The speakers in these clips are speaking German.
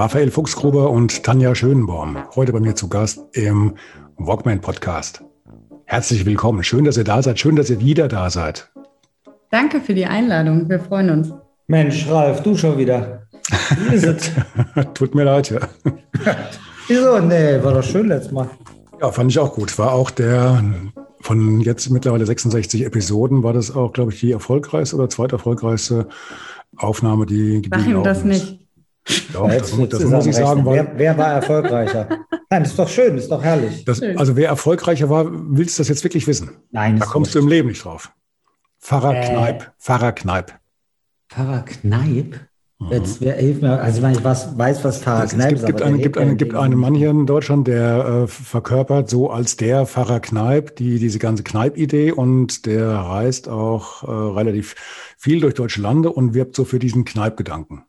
Raphael Fuchsgruber und Tanja Schönborn, heute bei mir zu Gast im Walkman Podcast. Herzlich willkommen. Schön, dass ihr da seid. Schön, dass ihr wieder da seid. Danke für die Einladung. Wir freuen uns. Mensch, Ralf, du schon wieder. Wie ist es? Tut mir leid, ja. Wieso? Nee, war doch schön letztes Mal. Ja, fand ich auch gut. War auch der von jetzt mittlerweile 66 Episoden, war das auch, glaube ich, die erfolgreichste oder zweiterfolgreichste Aufnahme, die Sag ihm das nicht. Doch, das, das, das muss ich sagen. Wer, wer, war erfolgreicher? Nein, das ist doch schön, das ist doch herrlich. Das, also wer erfolgreicher war, willst du das jetzt wirklich wissen? Nein. Da kommst du im Leben nicht drauf. Pfarrer äh, Kneip. Pfarrer Kneip. Pfarrer Kneip? Mhm. Jetzt wer, hilf mir, also ich meine, ich was, weiß, was Pfarrer es, Kneip es gibt, ist. Gibt, gibt, eine, gibt einen Mann hier in Deutschland, der äh, verkörpert so als der Pfarrer Kneip die, diese ganze Kneip-Idee und der reist auch äh, relativ viel durch deutsche Lande und wirbt so für diesen Kneip-Gedanken.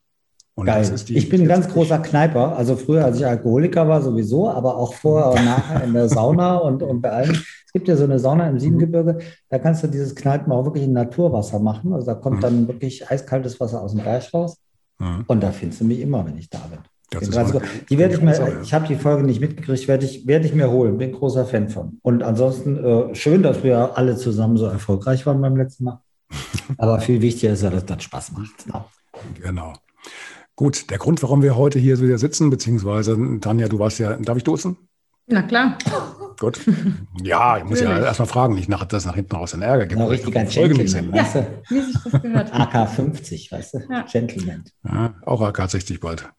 Und Geil. Ich bin ein ganz großer Kneiper. Also früher, als ich Alkoholiker war, sowieso, aber auch vorher und nachher in der Sauna und, und bei allem. Es gibt ja so eine Sauna im Siebengebirge, da kannst du dieses Kneipen auch wirklich in Naturwasser machen. Also da kommt mhm. dann wirklich eiskaltes Wasser aus dem Berg raus. Mhm. Und da findest du mich immer, wenn ich da bin. Das bin also, die werde ich mir, ich habe die Folge nicht mitgekriegt, werde ich, werde ich mir holen, bin großer Fan von. Und ansonsten äh, schön, dass wir alle zusammen so erfolgreich waren beim letzten Mal. Aber viel wichtiger ist ja, dass das Spaß macht. Genau. genau. Gut, der Grund, warum wir heute hier wieder sitzen, beziehungsweise Tanja, du warst ja, darf ich duzen? Na klar. Gut. Ja, ich muss ja erstmal fragen, nicht nach, dass nach hinten raus einen Ärger gibt. Genau, richtiger Gentleman, weißt du? wie sich das gehört. AK 50, weißt du? Ja. Gentleman. Ja, auch AK 60 bald.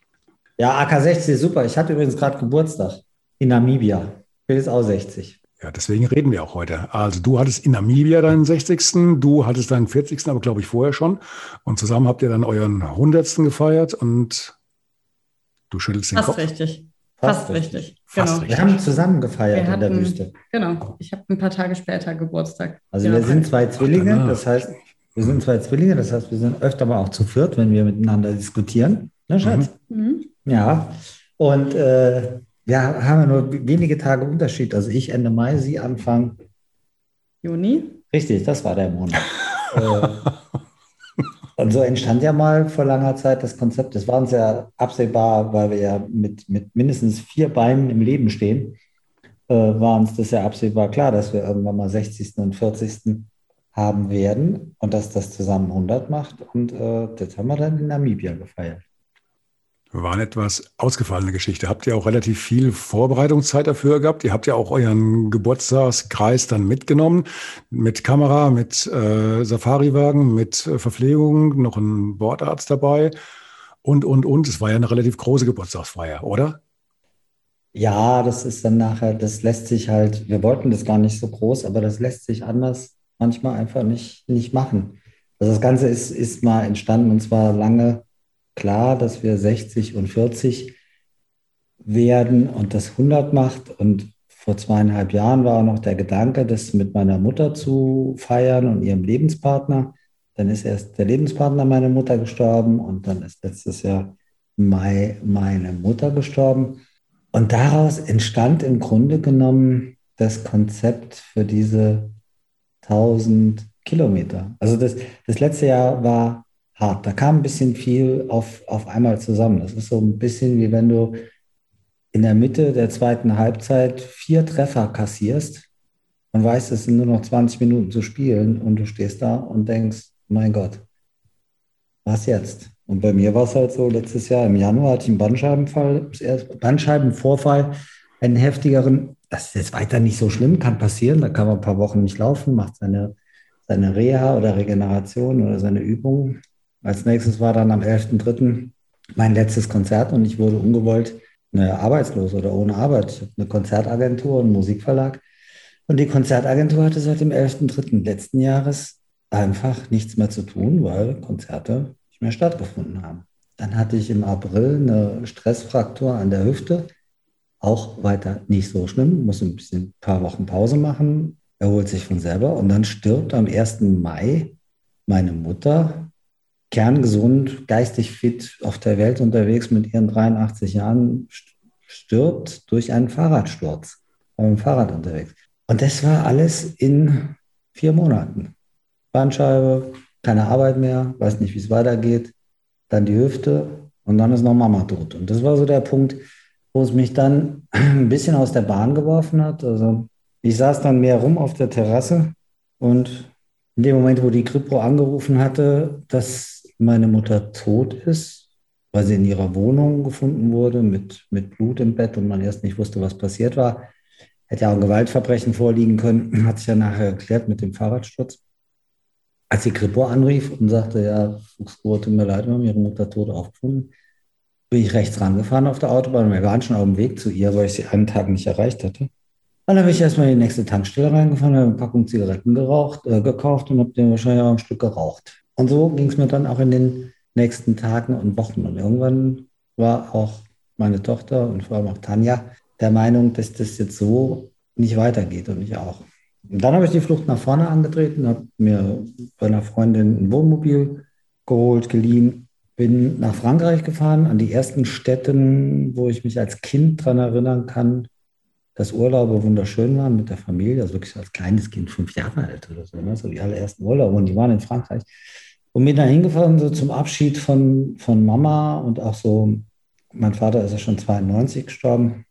Ja, AK 60 ist super. Ich hatte übrigens gerade Geburtstag in Namibia. Ich bin jetzt auch 60. Ja, deswegen reden wir auch heute. Also du hattest in Namibia deinen 60., du hattest deinen 40., aber glaube ich vorher schon. Und zusammen habt ihr dann euren 100. gefeiert und du schüttelst den Fast Kopf. Richtig. Fast, Fast richtig. richtig. Fast genau. richtig. Wir haben zusammen gefeiert hatten, in der Wüste. Genau. Ich habe ein paar Tage später Geburtstag. Also wir sind zwei Zwillinge, das heißt, wir sind zwei Zwillinge, das heißt, wir sind öfter mal auch zu viert, wenn wir miteinander diskutieren. Ne, Schatz? Mhm. Ja. Und äh, ja, haben wir nur wenige Tage Unterschied. Also ich Ende Mai, Sie Anfang Juni. Richtig, das war der Monat. Äh, und so entstand ja mal vor langer Zeit das Konzept. Das war uns ja absehbar, weil wir ja mit, mit mindestens vier Beinen im Leben stehen, äh, war uns das ja absehbar klar, dass wir irgendwann mal 60. und 40. haben werden und dass das zusammen 100 macht. Und äh, das haben wir dann in Namibia gefeiert. War eine etwas ausgefallene Geschichte. Habt ihr auch relativ viel Vorbereitungszeit dafür gehabt? Ihr habt ja auch euren Geburtstagskreis dann mitgenommen, mit Kamera, mit äh, Safariwagen, mit äh, Verpflegung, noch ein Bordarzt dabei und, und, und. Es war ja eine relativ große Geburtstagsfeier, oder? Ja, das ist dann nachher, das lässt sich halt, wir wollten das gar nicht so groß, aber das lässt sich anders manchmal einfach nicht, nicht machen. Also das Ganze ist, ist mal entstanden und zwar lange klar, dass wir 60 und 40 werden und das 100 macht. Und vor zweieinhalb Jahren war noch der Gedanke, das mit meiner Mutter zu feiern und ihrem Lebenspartner. Dann ist erst der Lebenspartner meiner Mutter gestorben und dann ist letztes Jahr Mai meine Mutter gestorben. Und daraus entstand im Grunde genommen das Konzept für diese 1000 Kilometer. Also das, das letzte Jahr war hart. Da kam ein bisschen viel auf, auf einmal zusammen. Das ist so ein bisschen wie wenn du in der Mitte der zweiten Halbzeit vier Treffer kassierst und weißt, es sind nur noch 20 Minuten zu spielen und du stehst da und denkst, mein Gott, was jetzt? Und bei mir war es halt so, letztes Jahr im Januar hatte ich einen Bandscheibenfall, Bandscheibenvorfall, einen heftigeren. Das ist jetzt weiter nicht so schlimm, kann passieren. Da kann man ein paar Wochen nicht laufen, macht seine, seine Reha oder Regeneration oder seine Übungen. Als nächstes war dann am 11.03. mein letztes Konzert und ich wurde ungewollt naja, arbeitslos oder ohne Arbeit. Ich habe eine Konzertagentur und Musikverlag. Und die Konzertagentur hatte seit dem 11.03. letzten Jahres einfach nichts mehr zu tun, weil Konzerte nicht mehr stattgefunden haben. Dann hatte ich im April eine Stressfraktur an der Hüfte. Auch weiter nicht so schlimm, muss ein bisschen ein paar Wochen Pause machen, erholt sich von selber. Und dann stirbt am 1. Mai meine Mutter, kerngesund, geistig fit, auf der Welt unterwegs mit ihren 83 Jahren, stirbt durch einen Fahrradsturz. Dem Fahrrad unterwegs. Und das war alles in vier Monaten. Bandscheibe, keine Arbeit mehr, weiß nicht, wie es weitergeht. Dann die Hüfte und dann ist noch Mama tot. Und das war so der Punkt, wo es mich dann ein bisschen aus der Bahn geworfen hat. Also ich saß dann mehr rum auf der Terrasse und in dem Moment, wo die Kripo angerufen hatte, dass meine Mutter tot ist, weil sie in ihrer Wohnung gefunden wurde mit, mit Blut im Bett und man erst nicht wusste, was passiert war, hätte ja auch ein Gewaltverbrechen vorliegen können, hat sich ja nachher erklärt mit dem Fahrradsturz. Als die Kripo anrief und sagte, ja, Fuchsruhe, tut mir leid, wir haben ihre Mutter tot aufgefunden, bin ich rechts rangefahren auf der Autobahn. Wir waren schon auf dem Weg zu ihr, weil ich sie einen Tag nicht erreicht hatte. Dann bin ich erstmal in die nächste Tankstelle reingefahren, habe eine Packung Zigaretten geraucht, äh, gekauft und habe den wahrscheinlich auch ein Stück geraucht. Und so ging es mir dann auch in den nächsten Tagen und Wochen. Und irgendwann war auch meine Tochter und vor allem auch Tanja der Meinung, dass das jetzt so nicht weitergeht und ich auch. Und dann habe ich die Flucht nach vorne angetreten, habe mir bei einer Freundin ein Wohnmobil geholt, geliehen, bin nach Frankreich gefahren, an die ersten Städten, wo ich mich als Kind daran erinnern kann, dass Urlaube wunderschön waren mit der Familie, also wirklich als kleines Kind, fünf Jahre alt oder so, ne? so die allerersten Urlaube und die waren in Frankreich. Und bin da hingefahren, so zum Abschied von, von Mama und auch so, mein Vater ist ja schon 92 gestorben,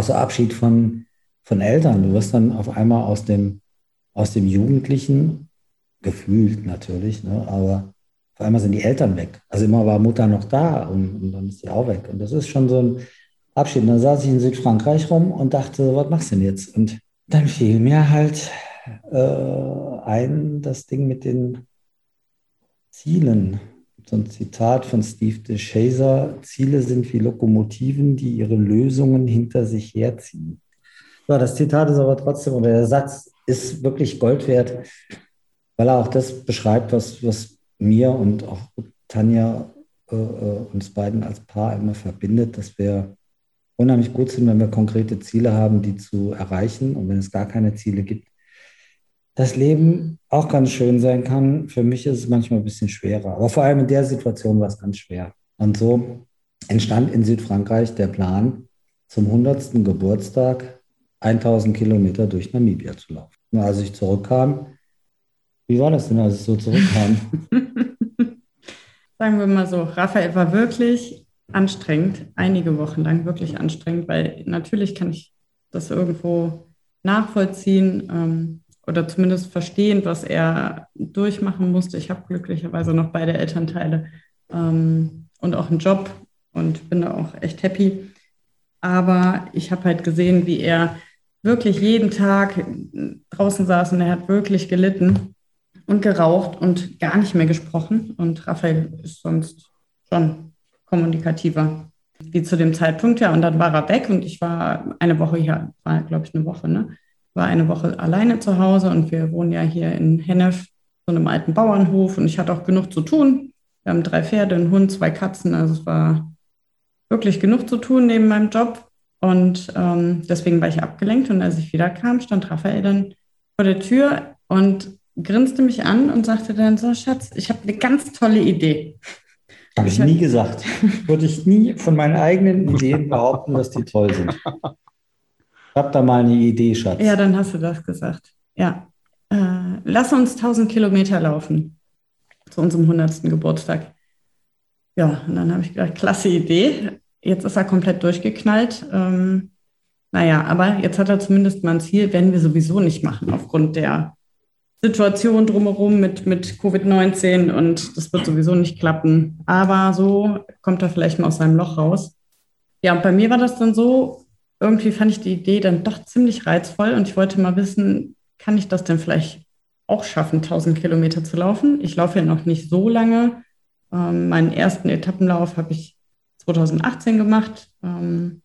so Abschied von, von Eltern. Du wirst dann auf einmal aus dem, aus dem Jugendlichen, gefühlt natürlich, ne, aber auf einmal sind die Eltern weg. Also immer war Mutter noch da und, und dann ist sie auch weg. Und das ist schon so ein Abschied. Dann saß ich in Südfrankreich rum und dachte, was machst du denn jetzt? Und dann fiel mir halt äh, ein, das Ding mit den Zielen. So ein Zitat von Steve de Chaser: Ziele sind wie Lokomotiven, die ihre Lösungen hinter sich herziehen. Ja, das Zitat ist aber trotzdem, oder der Satz ist wirklich Gold wert, weil er auch das beschreibt, was, was mir und auch Tanja äh, äh, uns beiden als Paar immer verbindet, dass wir unheimlich gut sind, wenn wir konkrete Ziele haben, die zu erreichen. Und wenn es gar keine Ziele gibt, das Leben auch ganz schön sein kann. Für mich ist es manchmal ein bisschen schwerer. Aber vor allem in der Situation war es ganz schwer. Und so entstand in Südfrankreich der Plan, zum 100. Geburtstag 1000 Kilometer durch Namibia zu laufen. Und als ich zurückkam, wie war das denn, als ich so zurückkam? Sagen wir mal so, Raphael war wirklich anstrengend, einige Wochen lang wirklich anstrengend, weil natürlich kann ich das irgendwo nachvollziehen ähm, oder zumindest verstehen, was er durchmachen musste. Ich habe glücklicherweise noch beide Elternteile ähm, und auch einen Job und bin da auch echt happy. Aber ich habe halt gesehen, wie er wirklich jeden Tag draußen saß und er hat wirklich gelitten und geraucht und gar nicht mehr gesprochen. Und Raphael ist sonst schon kommunikativer wie zu dem Zeitpunkt, ja. Und dann war er weg und ich war eine Woche hier, war glaube ich eine Woche, ne? War eine Woche alleine zu Hause und wir wohnen ja hier in Hennef, so einem alten Bauernhof und ich hatte auch genug zu tun. Wir haben drei Pferde, einen Hund, zwei Katzen, also es war wirklich genug zu tun neben meinem Job. Und ähm, deswegen war ich abgelenkt und als ich wieder kam, stand Raphael dann vor der Tür und grinste mich an und sagte dann so, Schatz, ich habe eine ganz tolle Idee. Habe ich nie gesagt. Würde ich nie von meinen eigenen Ideen behaupten, dass die toll sind. Ich habe da mal eine Idee, Schatz. Ja, dann hast du das gesagt. Ja. Äh, lass uns 1000 Kilometer laufen zu unserem 100. Geburtstag. Ja, und dann habe ich gedacht, klasse Idee. Jetzt ist er komplett durchgeknallt. Ähm, naja, aber jetzt hat er zumindest mal ein Ziel, werden wir sowieso nicht machen, aufgrund der Situation drumherum mit, mit Covid-19 und das wird sowieso nicht klappen. Aber so kommt er vielleicht mal aus seinem Loch raus. Ja, und bei mir war das dann so, irgendwie fand ich die Idee dann doch ziemlich reizvoll und ich wollte mal wissen, kann ich das denn vielleicht auch schaffen, 1000 Kilometer zu laufen? Ich laufe ja noch nicht so lange. Ähm, meinen ersten Etappenlauf habe ich 2018 gemacht. Ähm,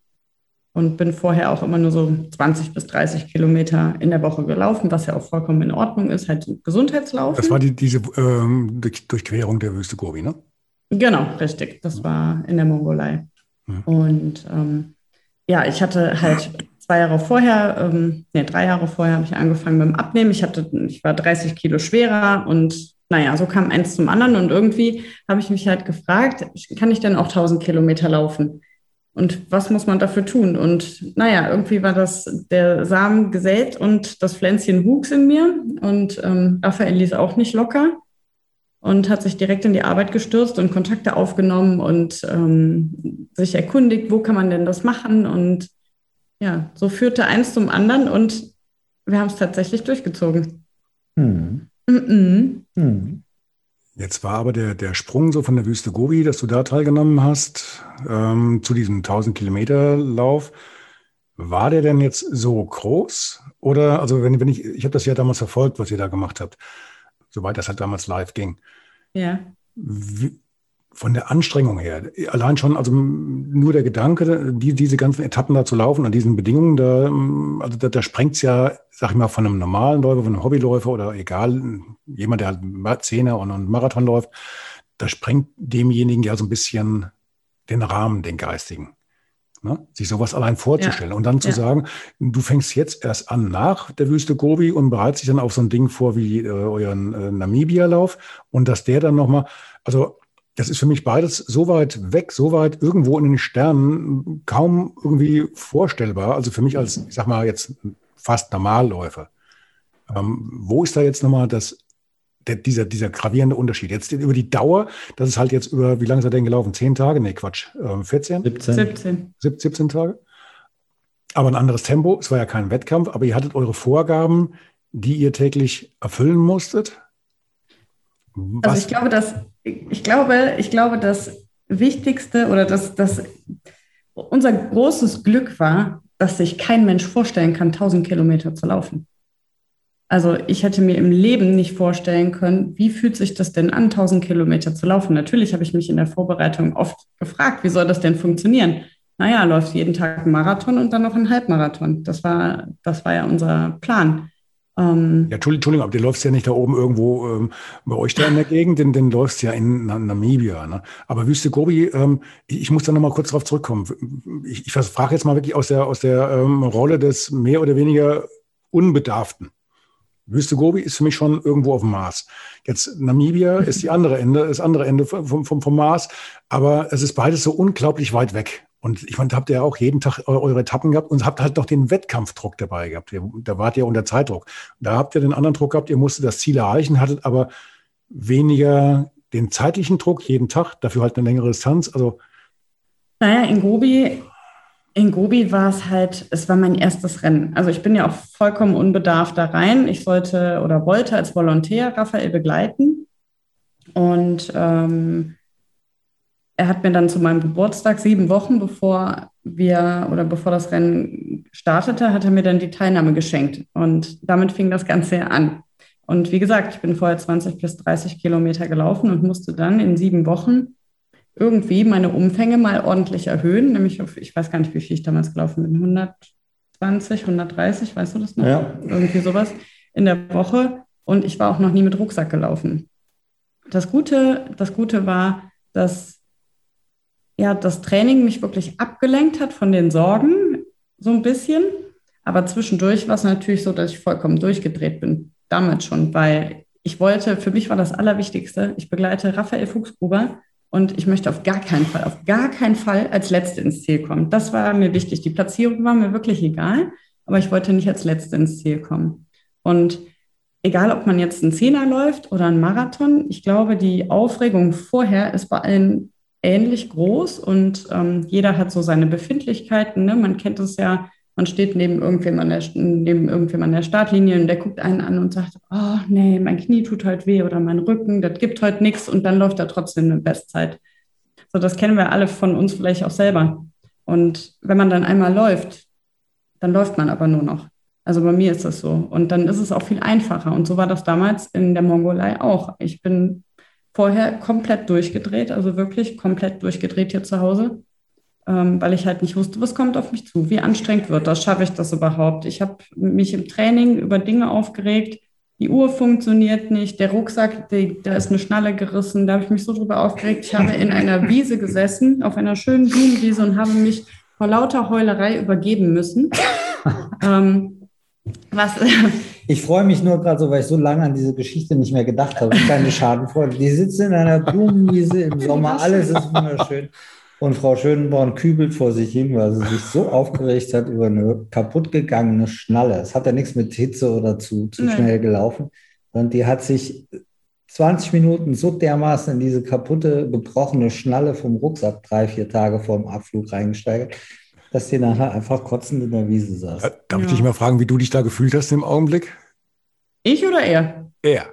und bin vorher auch immer nur so 20 bis 30 Kilometer in der Woche gelaufen, was ja auch vollkommen in Ordnung ist, halt Gesundheitslauf. Das war die, diese ähm, Durchquerung der Wüste Gobi, ne? Genau, richtig. Das war in der Mongolei. Mhm. Und ähm, ja, ich hatte halt zwei Jahre vorher, ähm, nee, drei Jahre vorher habe ich angefangen mit dem Abnehmen. Ich hatte, ich war 30 Kilo schwerer und naja, so kam eins zum anderen und irgendwie habe ich mich halt gefragt, kann ich denn auch 1000 Kilometer laufen? Und was muss man dafür tun? Und naja, irgendwie war das der Samen gesät und das Pflänzchen wuchs in mir. Und ähm, Raphael ließ auch nicht locker und hat sich direkt in die Arbeit gestürzt und Kontakte aufgenommen und ähm, sich erkundigt, wo kann man denn das machen? Und ja, so führte eins zum anderen und wir haben es tatsächlich durchgezogen. Hm. Mm -mm. Hm. Jetzt war aber der, der Sprung so von der Wüste Gobi, dass du da teilgenommen hast, ähm, zu diesem 1000 Kilometer Lauf. War der denn jetzt so groß? Oder, also wenn, wenn ich, ich habe das ja damals verfolgt, was ihr da gemacht habt, soweit das halt damals live ging. Ja. Wie, von der Anstrengung her, allein schon, also nur der Gedanke, die, diese ganzen Etappen da zu laufen, an diesen Bedingungen, da, also da, da sprengt es ja, sag ich mal, von einem normalen Läufer, von einem Hobbyläufer oder egal, jemand, der halt Zehner und einen Marathon läuft, da sprengt demjenigen ja so ein bisschen den Rahmen, den geistigen. Ne? Sich sowas allein vorzustellen ja. und dann zu ja. sagen, du fängst jetzt erst an nach der Wüste Gobi und bereitest dich dann auf so ein Ding vor wie äh, euren äh, Namibia-Lauf und dass der dann nochmal, also das ist für mich beides so weit weg, so weit irgendwo in den Sternen, kaum irgendwie vorstellbar. Also für mich als, ich sag mal, jetzt fast Normalläufer. Ähm, wo ist da jetzt nochmal das, der, dieser, dieser gravierende Unterschied? Jetzt über die Dauer, das ist halt jetzt über, wie lange ist er denn gelaufen? Zehn Tage? Nee, Quatsch. Ähm, 14? 17. 17. 17 Tage. Aber ein anderes Tempo. Es war ja kein Wettkampf, aber ihr hattet eure Vorgaben, die ihr täglich erfüllen musstet. Was? Also ich glaube, dass ich glaube, ich glaube, das Wichtigste oder das, das unser großes Glück war, dass sich kein Mensch vorstellen kann, 1000 Kilometer zu laufen. Also ich hätte mir im Leben nicht vorstellen können, wie fühlt sich das denn an, 1000 Kilometer zu laufen. Natürlich habe ich mich in der Vorbereitung oft gefragt, wie soll das denn funktionieren? Naja, läuft jeden Tag ein Marathon und dann noch ein Halbmarathon. Das war, das war ja unser Plan. Ähm, ja, Entschuldigung, aber du läufst ja nicht da oben irgendwo ähm, bei euch da in der Gegend, denn den läufst ja in Namibia. Ne? Aber Wüste Gobi, ähm, ich, ich, muss da nochmal kurz drauf zurückkommen. Ich, ich frage jetzt mal wirklich aus der, aus der ähm, Rolle des mehr oder weniger Unbedarften. Wüste Gobi ist für mich schon irgendwo auf dem Mars. Jetzt Namibia ist die andere Ende, das andere Ende vom, vom, vom Mars, aber es ist beides so unglaublich weit weg. Und ich meine, habt ihr auch jeden Tag eure Etappen gehabt und habt halt noch den Wettkampfdruck dabei gehabt. Da wart ihr unter Zeitdruck. Da habt ihr den anderen Druck gehabt, ihr musstet das Ziel erreichen, hattet aber weniger den zeitlichen Druck jeden Tag, dafür halt eine längere Distanz. Also naja, in Gobi, in Gobi war es halt, es war mein erstes Rennen. Also ich bin ja auch vollkommen unbedarft da rein. Ich sollte oder wollte als Volontär Raphael begleiten. Und ähm, er hat mir dann zu meinem Geburtstag, sieben Wochen bevor wir oder bevor das Rennen startete, hat er mir dann die Teilnahme geschenkt. Und damit fing das Ganze an. Und wie gesagt, ich bin vorher 20 bis 30 Kilometer gelaufen und musste dann in sieben Wochen irgendwie meine Umfänge mal ordentlich erhöhen, nämlich auf, ich weiß gar nicht, wie viel ich damals gelaufen bin, 120, 130, weißt du das noch? Ja. Irgendwie sowas in der Woche. Und ich war auch noch nie mit Rucksack gelaufen. Das Gute, das Gute war, dass ja, das Training mich wirklich abgelenkt hat von den Sorgen, so ein bisschen. Aber zwischendurch war es natürlich so, dass ich vollkommen durchgedreht bin, damals schon, weil ich wollte, für mich war das Allerwichtigste, ich begleite Raphael Fuchsgruber und ich möchte auf gar keinen Fall, auf gar keinen Fall als Letzte ins Ziel kommen. Das war mir wichtig. Die Platzierung war mir wirklich egal, aber ich wollte nicht als Letzte ins Ziel kommen. Und egal, ob man jetzt einen Zehner läuft oder einen Marathon, ich glaube, die Aufregung vorher ist bei allen ähnlich groß und ähm, jeder hat so seine Befindlichkeiten. Ne? Man kennt es ja, man steht neben irgendwem, an der, neben irgendwem der Startlinie und der guckt einen an und sagt, oh nee, mein Knie tut heute weh oder mein Rücken, das gibt heute nichts und dann läuft er trotzdem eine Bestzeit. So, das kennen wir alle von uns vielleicht auch selber. Und wenn man dann einmal läuft, dann läuft man aber nur noch. Also bei mir ist das so. Und dann ist es auch viel einfacher. Und so war das damals in der Mongolei auch. Ich bin vorher komplett durchgedreht, also wirklich komplett durchgedreht hier zu Hause, ähm, weil ich halt nicht wusste, was kommt auf mich zu, wie anstrengend wird das, schaffe ich das überhaupt. Ich habe mich im Training über Dinge aufgeregt, die Uhr funktioniert nicht, der Rucksack, die, da ist eine Schnalle gerissen, da habe ich mich so drüber aufgeregt. Ich habe in einer Wiese gesessen, auf einer schönen Blumenwiese und habe mich vor lauter Heulerei übergeben müssen. ähm, was, ich freue mich nur gerade so, weil ich so lange an diese Geschichte nicht mehr gedacht habe. Keine Schadenfreude. Die sitzen in einer Blumenwiese im Sommer, alles ist wunderschön. Und Frau Schönborn kübelt vor sich hin, weil sie sich so aufgeregt hat über eine kaputtgegangene Schnalle. Es hat ja nichts mit Hitze oder zu, zu Nein. schnell gelaufen. Und die hat sich 20 Minuten so dermaßen in diese kaputte, gebrochene Schnalle vom Rucksack drei, vier Tage vor dem Abflug reingesteigert, dass sie nachher einfach kotzend in der Wiese saß. Darf ja. ich dich mal fragen, wie du dich da gefühlt hast im Augenblick? Ich oder er? Er.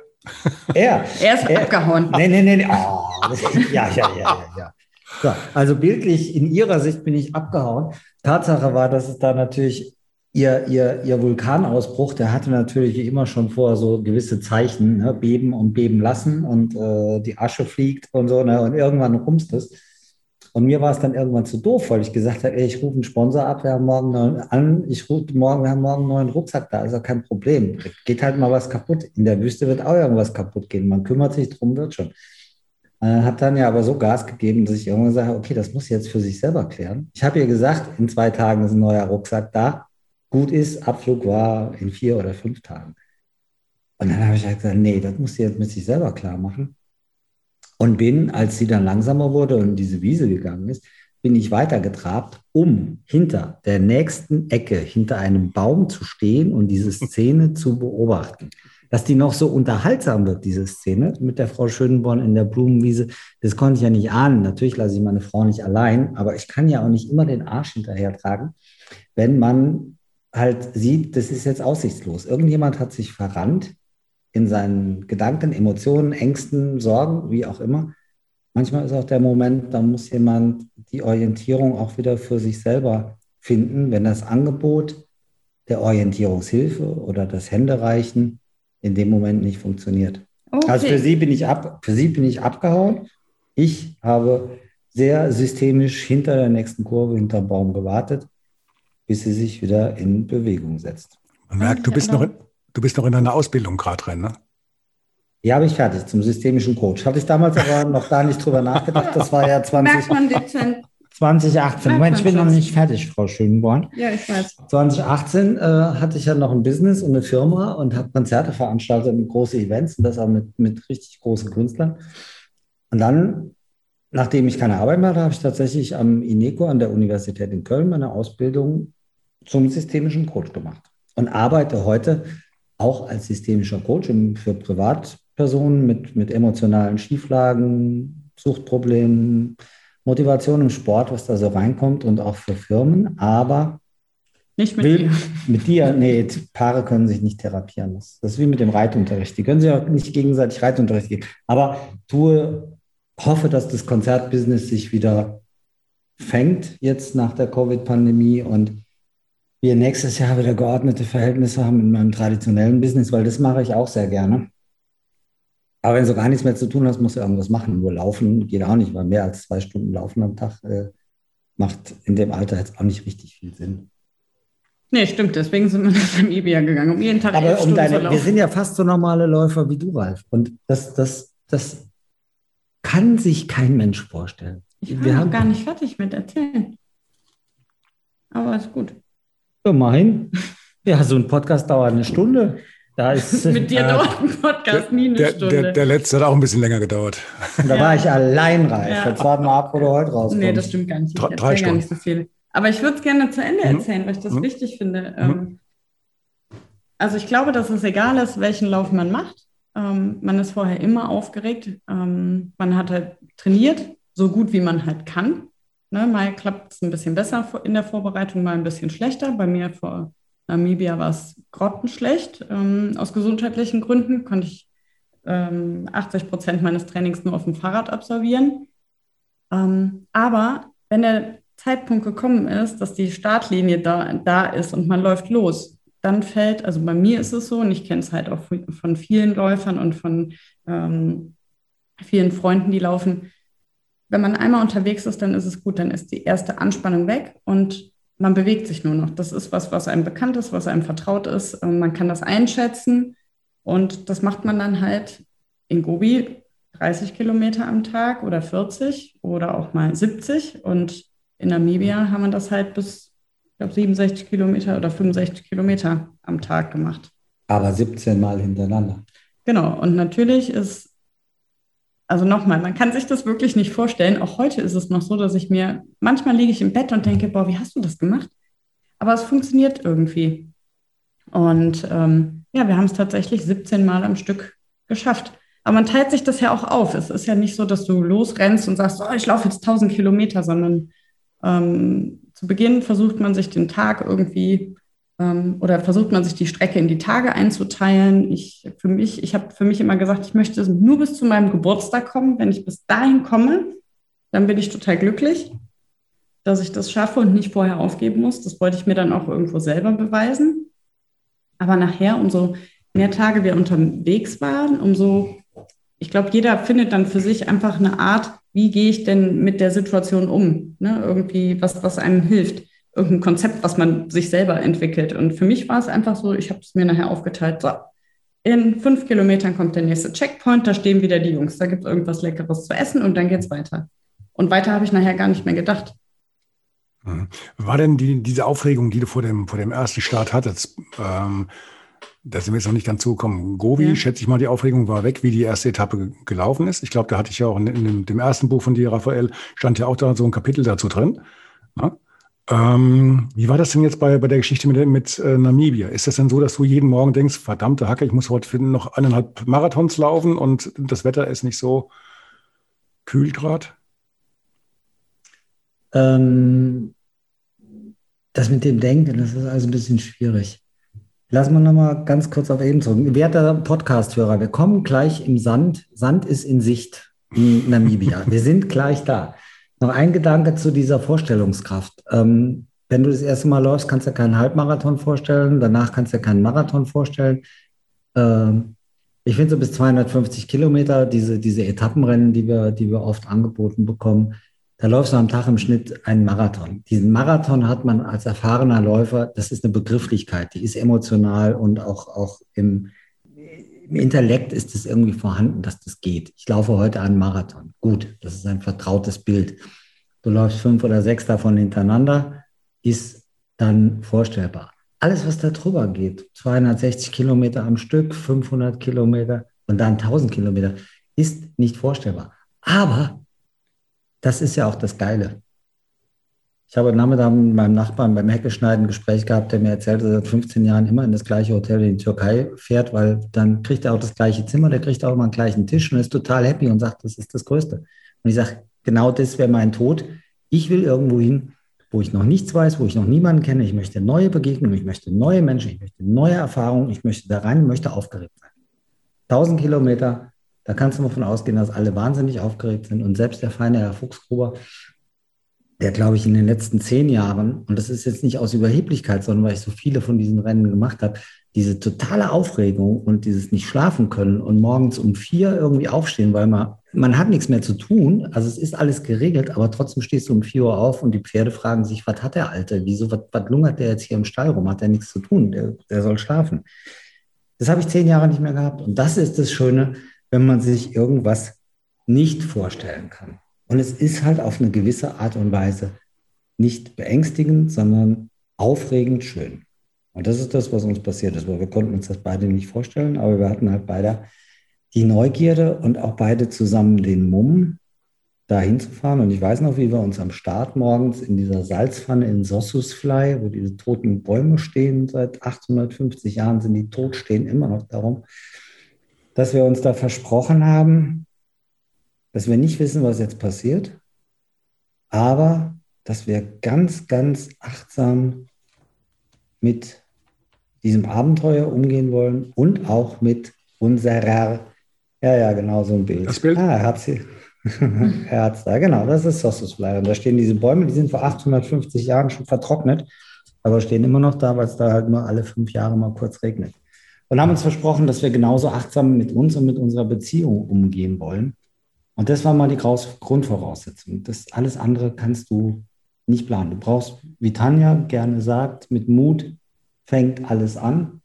Er. er ist er. abgehauen. Nee, nee, nee. Oh, ja, ja, ja, ja, ja. So, also bildlich in ihrer Sicht bin ich abgehauen. Tatsache war, dass es da natürlich ihr, ihr, ihr Vulkanausbruch, der hatte natürlich wie immer schon vorher so gewisse Zeichen, ne? beben und beben lassen und äh, die Asche fliegt und so, ne? und irgendwann rumst es. Und mir war es dann irgendwann zu doof, weil ich gesagt habe, ey, ich rufe einen Sponsor ab, wir haben morgen an, ich rufe morgen, wir haben morgen einen neuen Rucksack da, ja kein Problem. Geht halt mal was kaputt. In der Wüste wird auch irgendwas kaputt gehen. Man kümmert sich drum, wird schon. Äh, hat dann ja aber so Gas gegeben, dass ich irgendwann sage, okay, das muss jetzt für sich selber klären. Ich habe ihr gesagt, in zwei Tagen ist ein neuer Rucksack da. Gut ist, Abflug war in vier oder fünf Tagen. Und dann habe ich halt gesagt, nee, das muss sie jetzt mit sich selber klar machen. Und bin, als sie dann langsamer wurde und diese Wiese gegangen ist, bin ich weitergetrabt, um hinter der nächsten Ecke, hinter einem Baum zu stehen und diese Szene zu beobachten dass die noch so unterhaltsam wird, diese Szene mit der Frau Schönborn in der Blumenwiese, das konnte ich ja nicht ahnen. Natürlich lasse ich meine Frau nicht allein, aber ich kann ja auch nicht immer den Arsch hinterher tragen, wenn man halt sieht, das ist jetzt aussichtslos. Irgendjemand hat sich verrannt in seinen Gedanken, Emotionen, Ängsten, Sorgen, wie auch immer. Manchmal ist auch der Moment, da muss jemand die Orientierung auch wieder für sich selber finden, wenn das Angebot der Orientierungshilfe oder das Händereichen in dem Moment nicht funktioniert. Okay. Also für sie bin ich ab, für sie bin ich abgehauen. Ich habe sehr systemisch hinter der nächsten Kurve, hinter dem Baum gewartet, bis sie sich wieder in Bewegung setzt. Man merkt, du bist noch in, du bist noch in einer Ausbildung gerade drin, ne? Ja, bin ich fertig zum systemischen Coach. Hatte ich damals aber noch gar nicht drüber nachgedacht. Das war ja 20. Merkt man dezent 2018. Moment, ich bin noch nicht fertig, Frau Schönborn. Ja, ich weiß. 2018 äh, hatte ich ja noch ein Business und eine Firma und habe Konzerte veranstaltet und große Events und das auch mit, mit richtig großen Künstlern. Und dann, nachdem ich keine Arbeit mehr hatte, habe ich tatsächlich am INECO an der Universität in Köln meine Ausbildung zum systemischen Coach gemacht und arbeite heute auch als systemischer Coach für Privatpersonen mit, mit emotionalen Schieflagen, Suchtproblemen, Motivation im Sport, was da so reinkommt und auch für Firmen, aber nicht mit will, dir. Mit dir, nee, Paare können sich nicht therapieren. Das, das ist wie mit dem Reitunterricht. Die können sich auch nicht gegenseitig Reitunterricht geben. Aber tue, hoffe, dass das Konzertbusiness sich wieder fängt jetzt nach der Covid-Pandemie und wir nächstes Jahr wieder geordnete Verhältnisse haben in meinem traditionellen Business, weil das mache ich auch sehr gerne. Aber wenn du gar nichts mehr zu tun hast, musst du irgendwas machen. Nur laufen geht auch nicht, weil mehr als zwei Stunden Laufen am Tag äh, macht in dem Alter jetzt auch nicht richtig viel Sinn. Nee, stimmt. Deswegen sind wir nach Namibia gegangen, um jeden Tag Aber um deine, Wir sind ja fast so normale Läufer wie du, Ralf. Und das, das, das kann sich kein Mensch vorstellen. Ich war wir haben gar nicht fertig mit erzählen. Aber ist gut. Immerhin. Ja, so ein Podcast dauert eine Stunde. Da ist, Mit dir äh, dauert ein Podcast nie eine der, Stunde. Der, der, letzte hat auch ein bisschen länger gedauert. Und da ja. war ich allein reif. Ja. Jetzt warten wir ab, wo du heute rauskommst. Nee, das stimmt gar nicht. Ich drei, drei Stunden. gar nicht so viel. Aber ich würde es gerne zu Ende mhm. erzählen, mhm. weil ich das mhm. wichtig finde. Mhm. Ähm, also ich glaube, dass es egal ist, welchen Lauf man macht. Ähm, man ist vorher immer aufgeregt. Ähm, man hat halt trainiert, so gut wie man halt kann. Ne, mal klappt es ein bisschen besser in der Vorbereitung, mal ein bisschen schlechter. Bei mir vor Namibia war es grottenschlecht. Ähm, aus gesundheitlichen Gründen konnte ich ähm, 80 Prozent meines Trainings nur auf dem Fahrrad absolvieren. Ähm, aber wenn der Zeitpunkt gekommen ist, dass die Startlinie da, da ist und man läuft los, dann fällt, also bei mir ist es so, und ich kenne es halt auch von vielen Läufern und von ähm, vielen Freunden, die laufen, wenn man einmal unterwegs ist, dann ist es gut, dann ist die erste Anspannung weg und man bewegt sich nur noch. Das ist was, was einem bekannt ist, was einem vertraut ist. Ähm, man kann das einschätzen. Und das macht man dann halt in Gobi 30 Kilometer am Tag oder 40 oder auch mal 70. Und in Namibia haben wir das halt bis, ich glaube, 67 Kilometer oder 65 Kilometer am Tag gemacht. Aber 17 Mal hintereinander. Genau. Und natürlich ist, also nochmal, man kann sich das wirklich nicht vorstellen. Auch heute ist es noch so, dass ich mir, manchmal liege ich im Bett und denke, boah, wie hast du das gemacht? Aber es funktioniert irgendwie. Und ähm, ja, wir haben es tatsächlich 17 Mal am Stück geschafft. Aber man teilt sich das ja auch auf. Es ist ja nicht so, dass du losrennst und sagst, oh, ich laufe jetzt 1000 Kilometer, sondern ähm, zu Beginn versucht man sich den Tag irgendwie oder versucht man sich die Strecke in die Tage einzuteilen. Ich für mich, ich habe für mich immer gesagt, ich möchte nur bis zu meinem Geburtstag kommen. Wenn ich bis dahin komme, dann bin ich total glücklich, dass ich das schaffe und nicht vorher aufgeben muss. Das wollte ich mir dann auch irgendwo selber beweisen. Aber nachher, umso mehr Tage wir unterwegs waren, umso ich glaube, jeder findet dann für sich einfach eine Art, wie gehe ich denn mit der Situation um? Ne? Irgendwie, was, was einem hilft. Irgendein Konzept, was man sich selber entwickelt. Und für mich war es einfach so, ich habe es mir nachher aufgeteilt, so, in fünf Kilometern kommt der nächste Checkpoint, da stehen wieder die Jungs, da gibt es irgendwas Leckeres zu essen und dann geht es weiter. Und weiter habe ich nachher gar nicht mehr gedacht. Mhm. War denn die, diese Aufregung, die du vor dem, vor dem ersten Start hattest, ähm, da sind wir jetzt noch nicht ganz zugekommen. Gobi, ja. schätze ich mal, die Aufregung war weg, wie die erste Etappe gelaufen ist. Ich glaube, da hatte ich ja auch in, in dem, dem, ersten Buch von dir, Raphael, stand ja auch da so ein Kapitel dazu drin. Ja? Ähm, wie war das denn jetzt bei, bei der Geschichte mit, mit äh, Namibia? Ist das denn so, dass du jeden Morgen denkst, verdammte Hacke, ich muss heute noch eineinhalb Marathons laufen und das Wetter ist nicht so kühl gerade? Ähm, das mit dem Denken, das ist also ein bisschen schwierig. Lassen wir nochmal ganz kurz auf eben zurück. Werter Podcast-Hörer, wir kommen gleich im Sand. Sand ist in Sicht in Namibia. wir sind gleich da. Noch ein Gedanke zu dieser Vorstellungskraft. Ähm, wenn du das erste Mal läufst, kannst du ja keinen Halbmarathon vorstellen. Danach kannst du ja keinen Marathon vorstellen. Ähm, ich finde so bis 250 Kilometer, diese, diese Etappenrennen, die wir, die wir oft angeboten bekommen, da läufst du am Tag im Schnitt einen Marathon. Diesen Marathon hat man als erfahrener Läufer, das ist eine Begrifflichkeit, die ist emotional und auch, auch im, im Intellekt ist es irgendwie vorhanden, dass das geht. Ich laufe heute einen Marathon. Gut, das ist ein vertrautes Bild. Du läufst fünf oder sechs davon hintereinander, ist dann vorstellbar. Alles, was da drüber geht, 260 Kilometer am Stück, 500 Kilometer und dann 1000 Kilometer, ist nicht vorstellbar. Aber das ist ja auch das Geile. Ich habe Nachmittag mit meinem Nachbarn beim Heckeschneiden ein Gespräch gehabt, der mir erzählt, dass er seit 15 Jahren immer in das gleiche Hotel in die Türkei fährt, weil dann kriegt er auch das gleiche Zimmer, der kriegt auch immer einen gleichen Tisch und ist total happy und sagt, das ist das Größte. Und ich sage, genau das wäre mein Tod. Ich will irgendwo hin, wo ich noch nichts weiß, wo ich noch niemanden kenne. Ich möchte neue Begegnungen, ich möchte neue Menschen, ich möchte neue Erfahrungen, ich möchte da rein, ich möchte aufgeregt sein. 1000 Kilometer, da kannst du mal von ausgehen, dass alle wahnsinnig aufgeregt sind. Und selbst der feine Herr Fuchsgruber, der, glaube ich, in den letzten zehn Jahren, und das ist jetzt nicht aus Überheblichkeit, sondern weil ich so viele von diesen Rennen gemacht habe, diese totale Aufregung und dieses nicht schlafen können und morgens um vier irgendwie aufstehen, weil man, man hat nichts mehr zu tun. Also es ist alles geregelt, aber trotzdem stehst du um vier Uhr auf und die Pferde fragen sich, was hat der Alte? Wieso, was, was lungert der jetzt hier im Stall rum? Hat der nichts zu tun? Der, der soll schlafen. Das habe ich zehn Jahre nicht mehr gehabt. Und das ist das Schöne, wenn man sich irgendwas nicht vorstellen kann. Und es ist halt auf eine gewisse Art und Weise nicht beängstigend, sondern aufregend schön. Und das ist das, was uns passiert ist, weil wir konnten uns das beide nicht vorstellen, aber wir hatten halt beide die Neugierde und auch beide zusammen den Mumm, da hinzufahren. Und ich weiß noch, wie wir uns am Start morgens in dieser Salzpfanne in Sossusfly, wo diese toten Bäume stehen, seit 850 Jahren sind die tot, stehen immer noch darum, dass wir uns da versprochen haben, dass wir nicht wissen, was jetzt passiert, aber dass wir ganz, ganz achtsam mit diesem Abenteuer umgehen wollen und auch mit unserer, ja, ja, genau so ein Bild. Das Bild? Ah, er hat sie. er da, genau, das ist Sossusfly. Und da stehen diese Bäume, die sind vor 850 Jahren schon vertrocknet, aber stehen immer noch da, weil es da halt nur alle fünf Jahre mal kurz regnet und haben uns versprochen, dass wir genauso achtsam mit uns und mit unserer Beziehung umgehen wollen. Und das war mal die Grundvoraussetzung. Das alles andere kannst du nicht planen. Du brauchst, wie Tanja gerne sagt, mit Mut fängt alles an.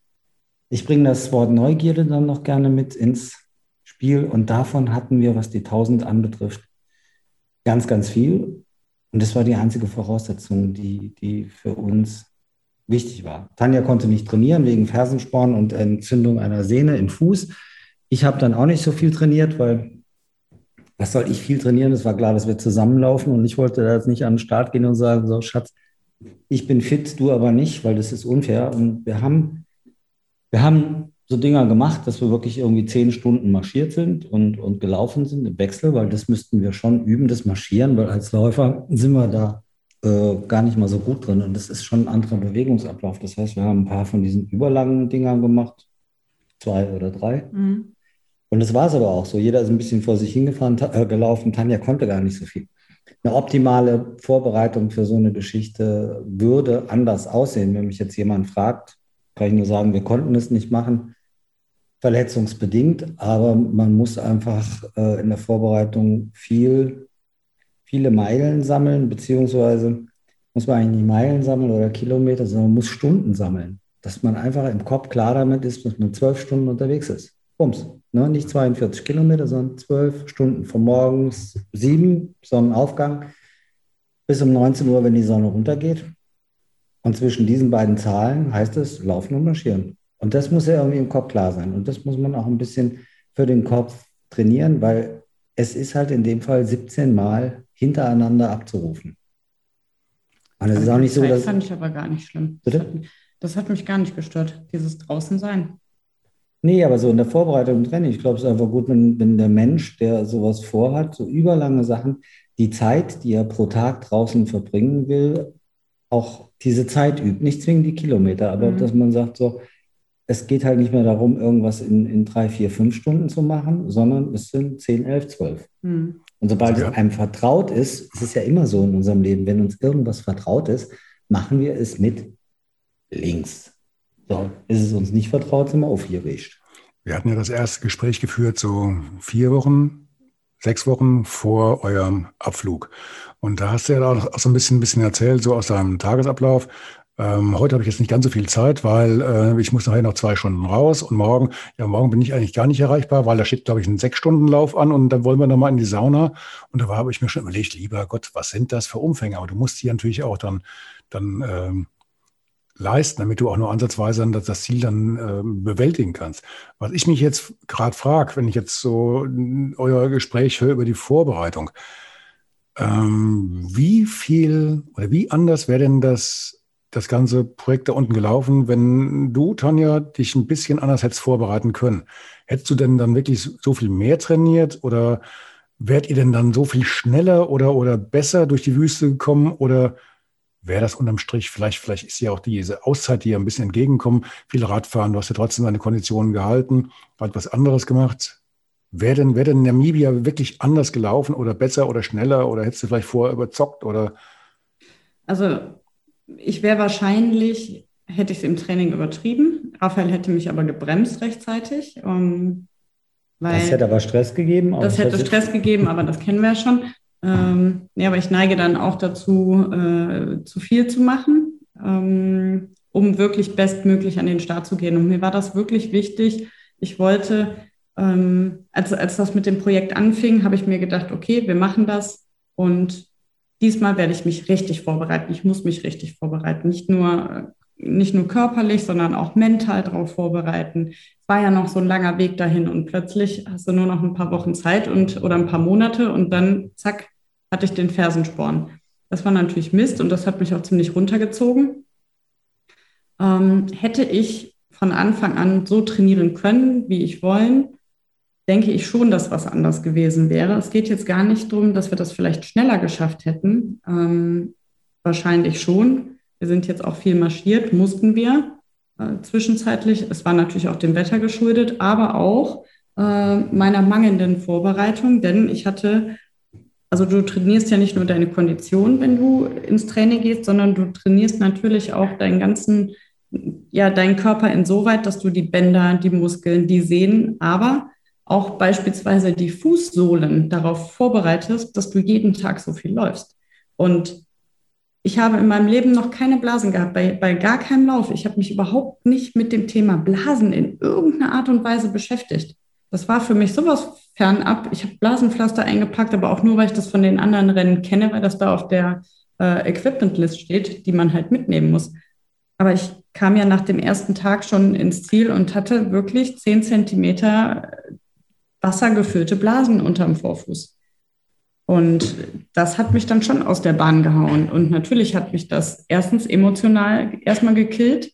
ich bringe das Wort Neugierde dann noch gerne mit ins Spiel und davon hatten wir, was die 1000 anbetrifft, ganz, ganz viel. Und das war die einzige Voraussetzung, die, die für uns wichtig war. Tanja konnte nicht trainieren wegen Fersensporn und Entzündung einer Sehne im Fuß. Ich habe dann auch nicht so viel trainiert, weil was soll ich viel trainieren? Es war klar, dass wir zusammenlaufen und ich wollte da jetzt nicht an den Start gehen und sagen, so Schatz, ich bin fit, du aber nicht, weil das ist unfair. Und wir haben, wir haben so Dinger gemacht, dass wir wirklich irgendwie zehn Stunden marschiert sind und, und gelaufen sind im Wechsel, weil das müssten wir schon üben, das Marschieren, weil als Läufer sind wir da äh, gar nicht mal so gut drin. Und das ist schon ein anderer Bewegungsablauf. Das heißt, wir haben ein paar von diesen überlangen Dingern gemacht, zwei oder drei. Mhm. Und das war es aber auch so. Jeder ist ein bisschen vor sich hingefahren, äh, gelaufen. Tanja konnte gar nicht so viel. Eine optimale Vorbereitung für so eine Geschichte würde anders aussehen. Wenn mich jetzt jemand fragt, kann ich nur sagen, wir konnten es nicht machen verletzungsbedingt, aber man muss einfach äh, in der Vorbereitung viel, viele Meilen sammeln, beziehungsweise muss man eigentlich nicht Meilen sammeln oder Kilometer, sondern man muss Stunden sammeln, dass man einfach im Kopf klar damit ist, dass man zwölf Stunden unterwegs ist. Bums. Ne? Nicht 42 Kilometer, sondern zwölf Stunden von morgens sieben, Sonnenaufgang, bis um 19 Uhr, wenn die Sonne runtergeht. Und zwischen diesen beiden Zahlen heißt es Laufen und Marschieren. Und das muss ja irgendwie im Kopf klar sein. Und das muss man auch ein bisschen für den Kopf trainieren, weil es ist halt in dem Fall 17 Mal hintereinander abzurufen. Und es ist auch nicht so, dass. Das fand ich aber gar nicht schlimm. Das hat, das hat, mich gar nicht gestört, dieses Draußensein. Nee, aber so in der Vorbereitung und Training, ich glaube, es ist einfach gut, wenn, wenn der Mensch, der sowas vorhat, so überlange Sachen, die Zeit, die er pro Tag draußen verbringen will, auch diese Zeit übt. Nicht zwingend die Kilometer, aber mhm. dass man sagt so, es geht halt nicht mehr darum, irgendwas in, in drei, vier, fünf Stunden zu machen, sondern es sind zehn, elf, zwölf. Mhm. Und sobald ja. es einem vertraut ist, es ist ja immer so in unserem Leben, wenn uns irgendwas vertraut ist, machen wir es mit links. So, ist es uns nicht vertraut, sind wir aufgeregt. Wir hatten ja das erste Gespräch geführt, so vier Wochen, sechs Wochen vor eurem Abflug. Und da hast du ja auch so ein bisschen, ein bisschen erzählt, so aus deinem Tagesablauf. Ähm, heute habe ich jetzt nicht ganz so viel Zeit, weil äh, ich muss nachher noch zwei Stunden raus und morgen, ja, morgen bin ich eigentlich gar nicht erreichbar, weil da steht, glaube ich, ein Sechs-Stunden-Lauf an und dann wollen wir nochmal in die Sauna. Und da habe ich mir schon überlegt, lieber Gott, was sind das für Umfänge? Aber du musst die natürlich auch dann, dann ähm, leisten, damit du auch nur ansatzweise das, Ziel dann äh, bewältigen kannst. Was ich mich jetzt gerade frage, wenn ich jetzt so euer Gespräch höre über die Vorbereitung, ähm, wie viel oder wie anders wäre denn das das ganze Projekt da unten gelaufen, wenn du, Tanja, dich ein bisschen anders hättest vorbereiten können? Hättest du denn dann wirklich so viel mehr trainiert oder wärt ihr denn dann so viel schneller oder, oder besser durch die Wüste gekommen oder wäre das unterm Strich, vielleicht, vielleicht ist ja auch diese Auszeit, die ja ein bisschen entgegenkommen, viele Radfahren, du hast ja trotzdem deine Konditionen gehalten, hat was anderes gemacht. Wäre denn, wäre denn Namibia wirklich anders gelaufen oder besser oder schneller oder hättest du vielleicht vorher überzockt oder? Also ich wäre wahrscheinlich, hätte ich es im Training übertrieben. Raphael hätte mich aber gebremst rechtzeitig. Um, ähm, weil das hätte aber Stress gegeben. Das hätte Stress gegeben, aber das kennen wir ja schon. Ähm, ja, aber ich neige dann auch dazu, äh, zu viel zu machen, ähm, um wirklich bestmöglich an den Start zu gehen. Und mir war das wirklich wichtig. Ich wollte, ähm, als, als das mit dem Projekt anfing, habe ich mir gedacht, okay, wir machen das und diesmal werde ich mich richtig vorbereiten. Ich muss mich richtig vorbereiten. Nicht nur, nicht nur körperlich, sondern auch mental darauf vorbereiten. Es war ja noch so ein langer Weg dahin und plötzlich hast du nur noch ein paar Wochen Zeit und oder ein paar Monate und dann zack, hatte ich den Fersensporn. Das war natürlich Mist und das hat mich auch ziemlich runtergezogen. Ähm, hätte ich von Anfang an so trainieren können, wie ich wollen, denke ich schon, dass was anders gewesen wäre. Es geht jetzt gar nicht darum, dass wir das vielleicht schneller geschafft hätten. Ähm, wahrscheinlich schon. Wir sind jetzt auch viel marschiert, mussten wir äh, zwischenzeitlich. Es war natürlich auch dem Wetter geschuldet, aber auch äh, meiner mangelnden Vorbereitung, denn ich hatte, also du trainierst ja nicht nur deine Kondition, wenn du ins Training gehst, sondern du trainierst natürlich auch deinen ganzen, ja, deinen Körper insoweit, dass du die Bänder, die Muskeln, die Sehnen, aber auch beispielsweise die Fußsohlen darauf vorbereitest, dass du jeden Tag so viel läufst. Und ich habe in meinem Leben noch keine Blasen gehabt, bei, bei gar keinem Lauf. Ich habe mich überhaupt nicht mit dem Thema Blasen in irgendeiner Art und Weise beschäftigt. Das war für mich sowas fernab. Ich habe Blasenpflaster eingepackt, aber auch nur, weil ich das von den anderen Rennen kenne, weil das da auf der äh, Equipment-List steht, die man halt mitnehmen muss. Aber ich kam ja nach dem ersten Tag schon ins Ziel und hatte wirklich zehn Zentimeter wassergefüllte Blasen unterm Vorfuß. Und das hat mich dann schon aus der Bahn gehauen. Und natürlich hat mich das erstens emotional erstmal gekillt.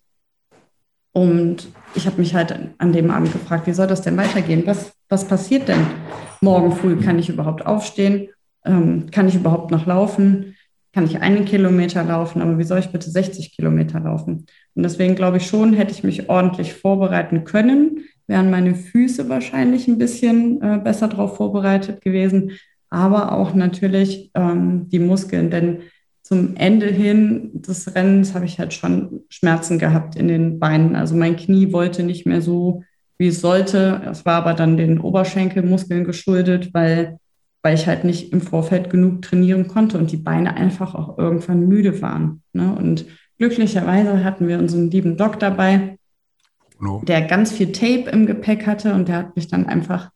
Und ich habe mich halt an dem Abend gefragt, wie soll das denn weitergehen? Was, was passiert denn? Morgen früh kann ich überhaupt aufstehen? Ähm, kann ich überhaupt noch laufen? Kann ich einen Kilometer laufen? Aber wie soll ich bitte 60 Kilometer laufen? Und deswegen glaube ich schon, hätte ich mich ordentlich vorbereiten können, wären meine Füße wahrscheinlich ein bisschen äh, besser darauf vorbereitet gewesen aber auch natürlich ähm, die Muskeln. Denn zum Ende hin des Rennens habe ich halt schon Schmerzen gehabt in den Beinen. Also mein Knie wollte nicht mehr so, wie es sollte. Es war aber dann den Oberschenkelmuskeln geschuldet, weil, weil ich halt nicht im Vorfeld genug trainieren konnte und die Beine einfach auch irgendwann müde waren. Ne? Und glücklicherweise hatten wir unseren lieben Doc dabei, no. der ganz viel Tape im Gepäck hatte und der hat mich dann einfach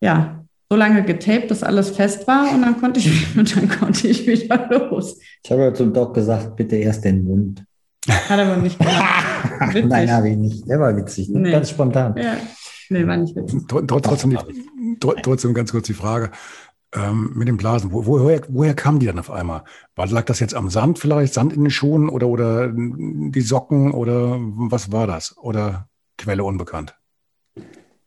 ja, so lange getaped, dass alles fest war und dann konnte ich, und dann konnte ich wieder los. Ich habe ja zum Doc gesagt, bitte erst den Mund. Hat aber nicht gemacht. Nein, habe ich nicht. Der war witzig, ne? nee. ganz spontan. Ja. Nee, war nicht witzig. Trotzdem, die, trotzdem ganz kurz die Frage. Ähm, mit den Blasen, wo, woher, woher kamen die dann auf einmal? War, lag das jetzt am Sand vielleicht, Sand in den Schuhen oder, oder die Socken oder was war das? Oder Quelle unbekannt?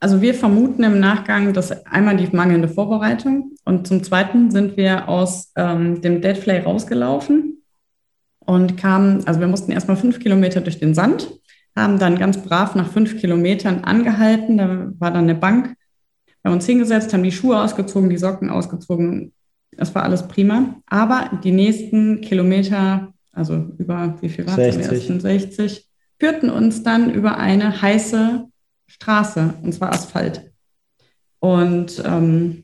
Also wir vermuten im Nachgang, dass einmal die mangelnde Vorbereitung und zum Zweiten sind wir aus ähm, dem Deadflay rausgelaufen und kamen, also wir mussten erstmal fünf Kilometer durch den Sand, haben dann ganz brav nach fünf Kilometern angehalten, da war dann eine Bank, wir haben uns hingesetzt, haben die Schuhe ausgezogen, die Socken ausgezogen, das war alles prima, aber die nächsten Kilometer, also über wie viel war es? 60. 60, führten uns dann über eine heiße Straße, und zwar Asphalt. Und ähm,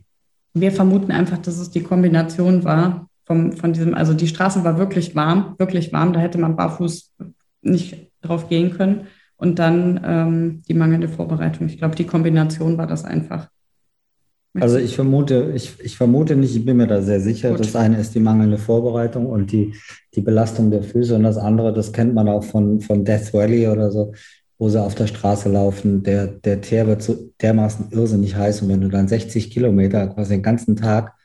wir vermuten einfach, dass es die Kombination war vom, von diesem, also die Straße war wirklich warm, wirklich warm, da hätte man barfuß nicht drauf gehen können. Und dann ähm, die mangelnde Vorbereitung. Ich glaube, die Kombination war das einfach. Also ich vermute, ich, ich vermute nicht, ich bin mir da sehr sicher. Gut. Das eine ist die mangelnde Vorbereitung und die, die Belastung der Füße und das andere, das kennt man auch von, von Death Valley oder so wo sie auf der Straße laufen. Der, der Teer wird so dermaßen irrsinnig heiß und wenn du dann 60 Kilometer quasi den ganzen Tag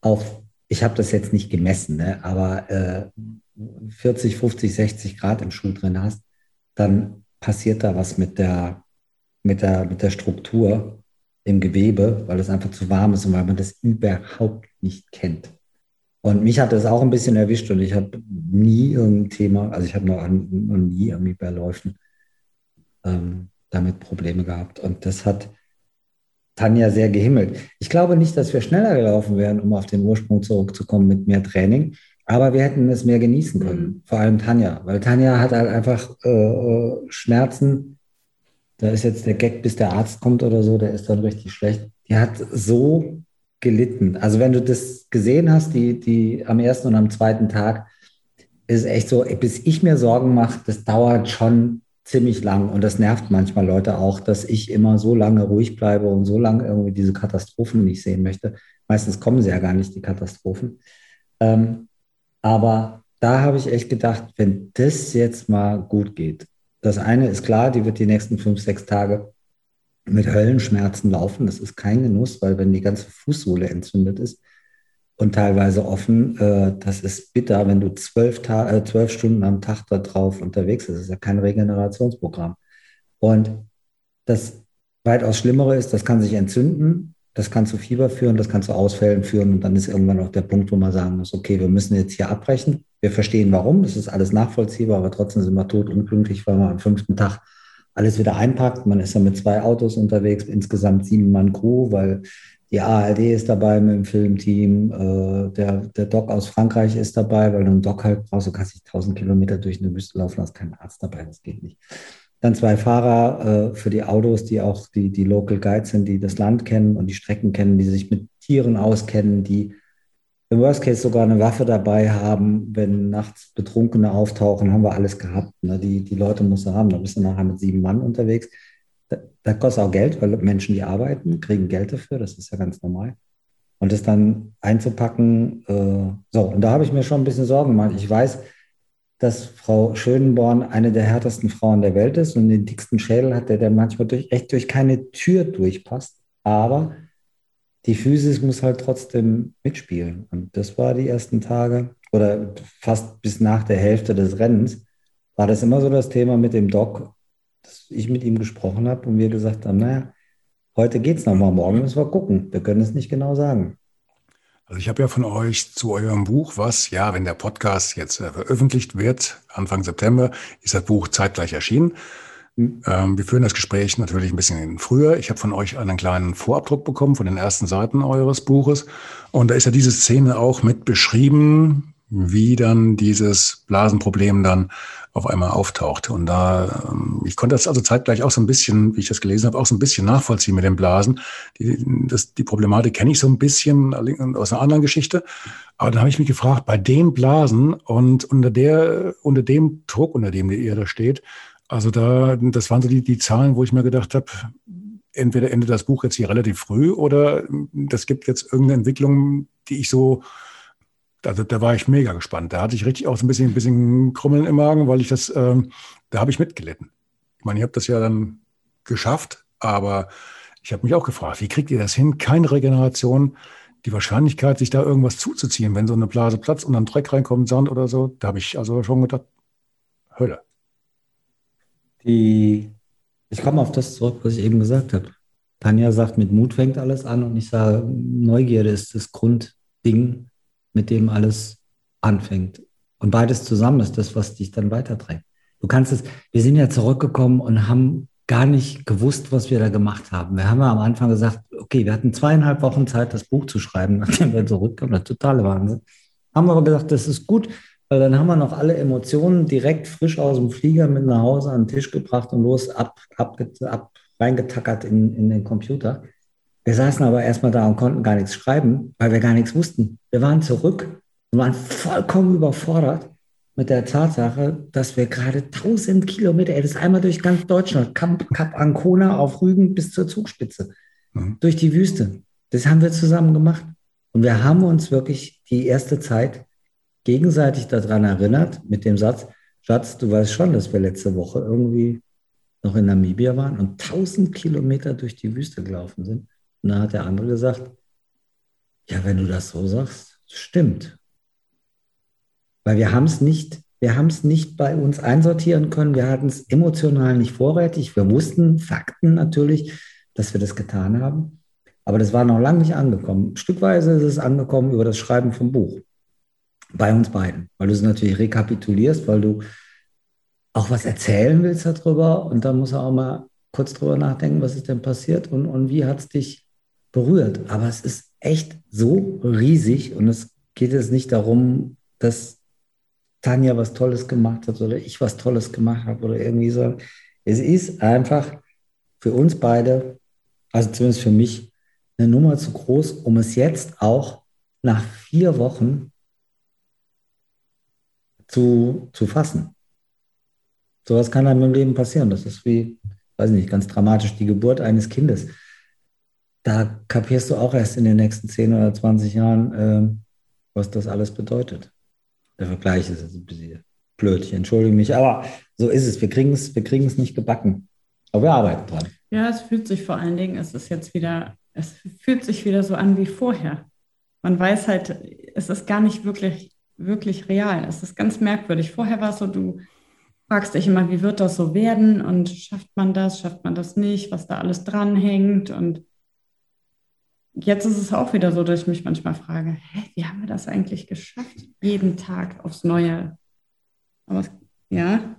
auf, ich habe das jetzt nicht gemessen, ne, aber äh, 40, 50, 60 Grad im Schuh drin hast, dann passiert da was mit der, mit der, mit der Struktur im Gewebe, weil es einfach zu warm ist und weil man das überhaupt nicht kennt. Und mich hat das auch ein bisschen erwischt und ich habe nie irgendein Thema, also ich habe noch, noch nie irgendwie bei Läufen ähm, damit Probleme gehabt. Und das hat Tanja sehr gehimmelt. Ich glaube nicht, dass wir schneller gelaufen wären, um auf den Ursprung zurückzukommen mit mehr Training. Aber wir hätten es mehr genießen können, mhm. vor allem Tanja, weil Tanja hat halt einfach äh, Schmerzen. Da ist jetzt der Gag, bis der Arzt kommt oder so, der ist dann richtig schlecht. Die hat so gelitten. Also wenn du das gesehen hast, die, die am ersten und am zweiten Tag, ist echt so, bis ich mir Sorgen mache, das dauert schon ziemlich lang und das nervt manchmal Leute auch, dass ich immer so lange ruhig bleibe und so lange irgendwie diese Katastrophen nicht sehen möchte. Meistens kommen sie ja gar nicht, die Katastrophen. Ähm, aber da habe ich echt gedacht, wenn das jetzt mal gut geht. Das eine ist klar, die wird die nächsten fünf, sechs Tage mit Höllenschmerzen laufen. Das ist kein Genuss, weil wenn die ganze Fußsohle entzündet ist, und teilweise offen. Äh, das ist bitter, wenn du zwölf, Ta äh, zwölf Stunden am Tag da drauf unterwegs bist. Das ist ja kein Regenerationsprogramm. Und das weitaus Schlimmere ist, das kann sich entzünden, das kann zu Fieber führen, das kann zu Ausfällen führen und dann ist irgendwann auch der Punkt, wo man sagen muss, okay, wir müssen jetzt hier abbrechen. Wir verstehen warum, das ist alles nachvollziehbar, aber trotzdem sind wir tot unpünktlich, weil man am fünften Tag alles wieder einpackt. Man ist ja mit zwei Autos unterwegs, insgesamt sieben Mann Crew, weil die ARD ist dabei mit dem Filmteam, äh, der, der Doc aus Frankreich ist dabei, weil du einen Doc halt brauchst, du kannst nicht 1000 Kilometer durch eine Wüste laufen, hast keinen Arzt dabei, das geht nicht. Dann zwei Fahrer äh, für die Autos, die auch die, die Local Guides sind, die das Land kennen und die Strecken kennen, die sich mit Tieren auskennen, die im Worst Case sogar eine Waffe dabei haben, wenn nachts Betrunkene auftauchen, haben wir alles gehabt. Ne? Die, die Leute musst du haben, da bist du nachher mit sieben Mann unterwegs. Da, kostet auch Geld, weil Menschen, die arbeiten, kriegen Geld dafür, das ist ja ganz normal. Und das dann einzupacken, äh, so, und da habe ich mir schon ein bisschen Sorgen gemacht. Ich weiß, dass Frau Schönborn eine der härtesten Frauen der Welt ist und den dicksten Schädel hat, der, der manchmal durch, echt durch keine Tür durchpasst. Aber die Physis muss halt trotzdem mitspielen. Und das war die ersten Tage oder fast bis nach der Hälfte des Rennens, war das immer so das Thema mit dem Doc, dass ich mit ihm gesprochen habe und wir gesagt haben, naja, heute geht es nochmal, morgen müssen wir gucken. Wir können es nicht genau sagen. Also ich habe ja von euch zu eurem Buch, was, ja, wenn der Podcast jetzt äh, veröffentlicht wird, Anfang September, ist das Buch zeitgleich erschienen. Ähm, wir führen das Gespräch natürlich ein bisschen früher. Ich habe von euch einen kleinen Vorabdruck bekommen von den ersten Seiten eures Buches. Und da ist ja diese Szene auch mit beschrieben, wie dann dieses Blasenproblem dann auf einmal auftaucht. Und da, ähm, ich konnte das also zeitgleich auch so ein bisschen, wie ich das gelesen habe, auch so ein bisschen nachvollziehen mit den Blasen. Die, das, die Problematik kenne ich so ein bisschen aus einer anderen Geschichte. Aber dann habe ich mich gefragt, bei den Blasen und unter der, unter dem Druck, unter dem ihr da steht, also da, das waren so die, die Zahlen, wo ich mir gedacht habe, entweder endet das Buch jetzt hier relativ früh oder das gibt jetzt irgendeine Entwicklung, die ich so, also da war ich mega gespannt. Da hatte ich richtig auch so ein bisschen, ein bisschen Krummeln im Magen, weil ich das, ähm, da habe ich mitgelitten. Ich meine, ich habe das ja dann geschafft, aber ich habe mich auch gefragt, wie kriegt ihr das hin? Keine Regeneration, die Wahrscheinlichkeit, sich da irgendwas zuzuziehen, wenn so eine Blase platzt und dann Dreck reinkommt, Sand oder so, da habe ich also schon gedacht, Hölle. Die, ich komme auf das zurück, was ich eben gesagt habe. Tanja sagt, mit Mut fängt alles an und ich sage, Neugierde ist das Grundding, mit dem alles anfängt. Und beides zusammen ist das, was dich dann weiterträgt. Du kannst es, wir sind ja zurückgekommen und haben gar nicht gewusst, was wir da gemacht haben. Wir haben ja am Anfang gesagt, okay, wir hatten zweieinhalb Wochen Zeit, das Buch zu schreiben, nachdem wir zurückkamen. Das totale Wahnsinn. Haben aber gesagt, das ist gut, weil dann haben wir noch alle Emotionen direkt frisch aus dem Flieger mit nach Hause an den Tisch gebracht und los ab, ab, ab reingetackert in, in den Computer. Wir saßen aber erstmal da und konnten gar nichts schreiben, weil wir gar nichts wussten. Wir waren zurück und waren vollkommen überfordert mit der Tatsache, dass wir gerade 1000 Kilometer, ey, das ist einmal durch ganz Deutschland, Kap, Kap Ancona auf Rügen bis zur Zugspitze, mhm. durch die Wüste. Das haben wir zusammen gemacht. Und wir haben uns wirklich die erste Zeit gegenseitig daran erinnert mit dem Satz, Schatz, du weißt schon, dass wir letzte Woche irgendwie noch in Namibia waren und 1000 Kilometer durch die Wüste gelaufen sind. Und dann hat der andere gesagt, ja, wenn du das so sagst, stimmt. Weil wir haben es nicht, wir haben es nicht bei uns einsortieren können. Wir hatten es emotional nicht vorrätig. Wir wussten Fakten natürlich, dass wir das getan haben. Aber das war noch lange nicht angekommen. Stückweise ist es angekommen über das Schreiben vom Buch bei uns beiden, weil du es natürlich rekapitulierst, weil du auch was erzählen willst darüber und dann musst du auch mal kurz drüber nachdenken, was ist denn passiert und, und wie hat es dich berührt. Aber es ist echt so riesig und es geht jetzt nicht darum, dass Tanja was Tolles gemacht hat oder ich was Tolles gemacht habe oder irgendwie so. Es ist einfach für uns beide, also zumindest für mich, eine Nummer zu groß, um es jetzt auch nach vier Wochen zu, zu fassen. Sowas kann einem im Leben passieren. Das ist wie, weiß nicht, ganz dramatisch, die Geburt eines Kindes. Da kapierst du auch erst in den nächsten 10 oder 20 Jahren, äh, was das alles bedeutet. Der Vergleich ist jetzt ein bisschen blöd, ich entschuldige mich, aber so ist es. Wir kriegen es, wir nicht gebacken. Aber wir arbeiten dran. Ja, es fühlt sich vor allen Dingen, es ist jetzt wieder, es fühlt sich wieder so an wie vorher. Man weiß halt, es ist gar nicht wirklich wirklich real. Es ist ganz merkwürdig. Vorher war es so, du fragst dich immer, wie wird das so werden und schafft man das, schafft man das nicht, was da alles dranhängt. Und jetzt ist es auch wieder so, dass ich mich manchmal frage, hä, wie haben wir das eigentlich geschafft? Jeden Tag aufs Neue. Aber ja.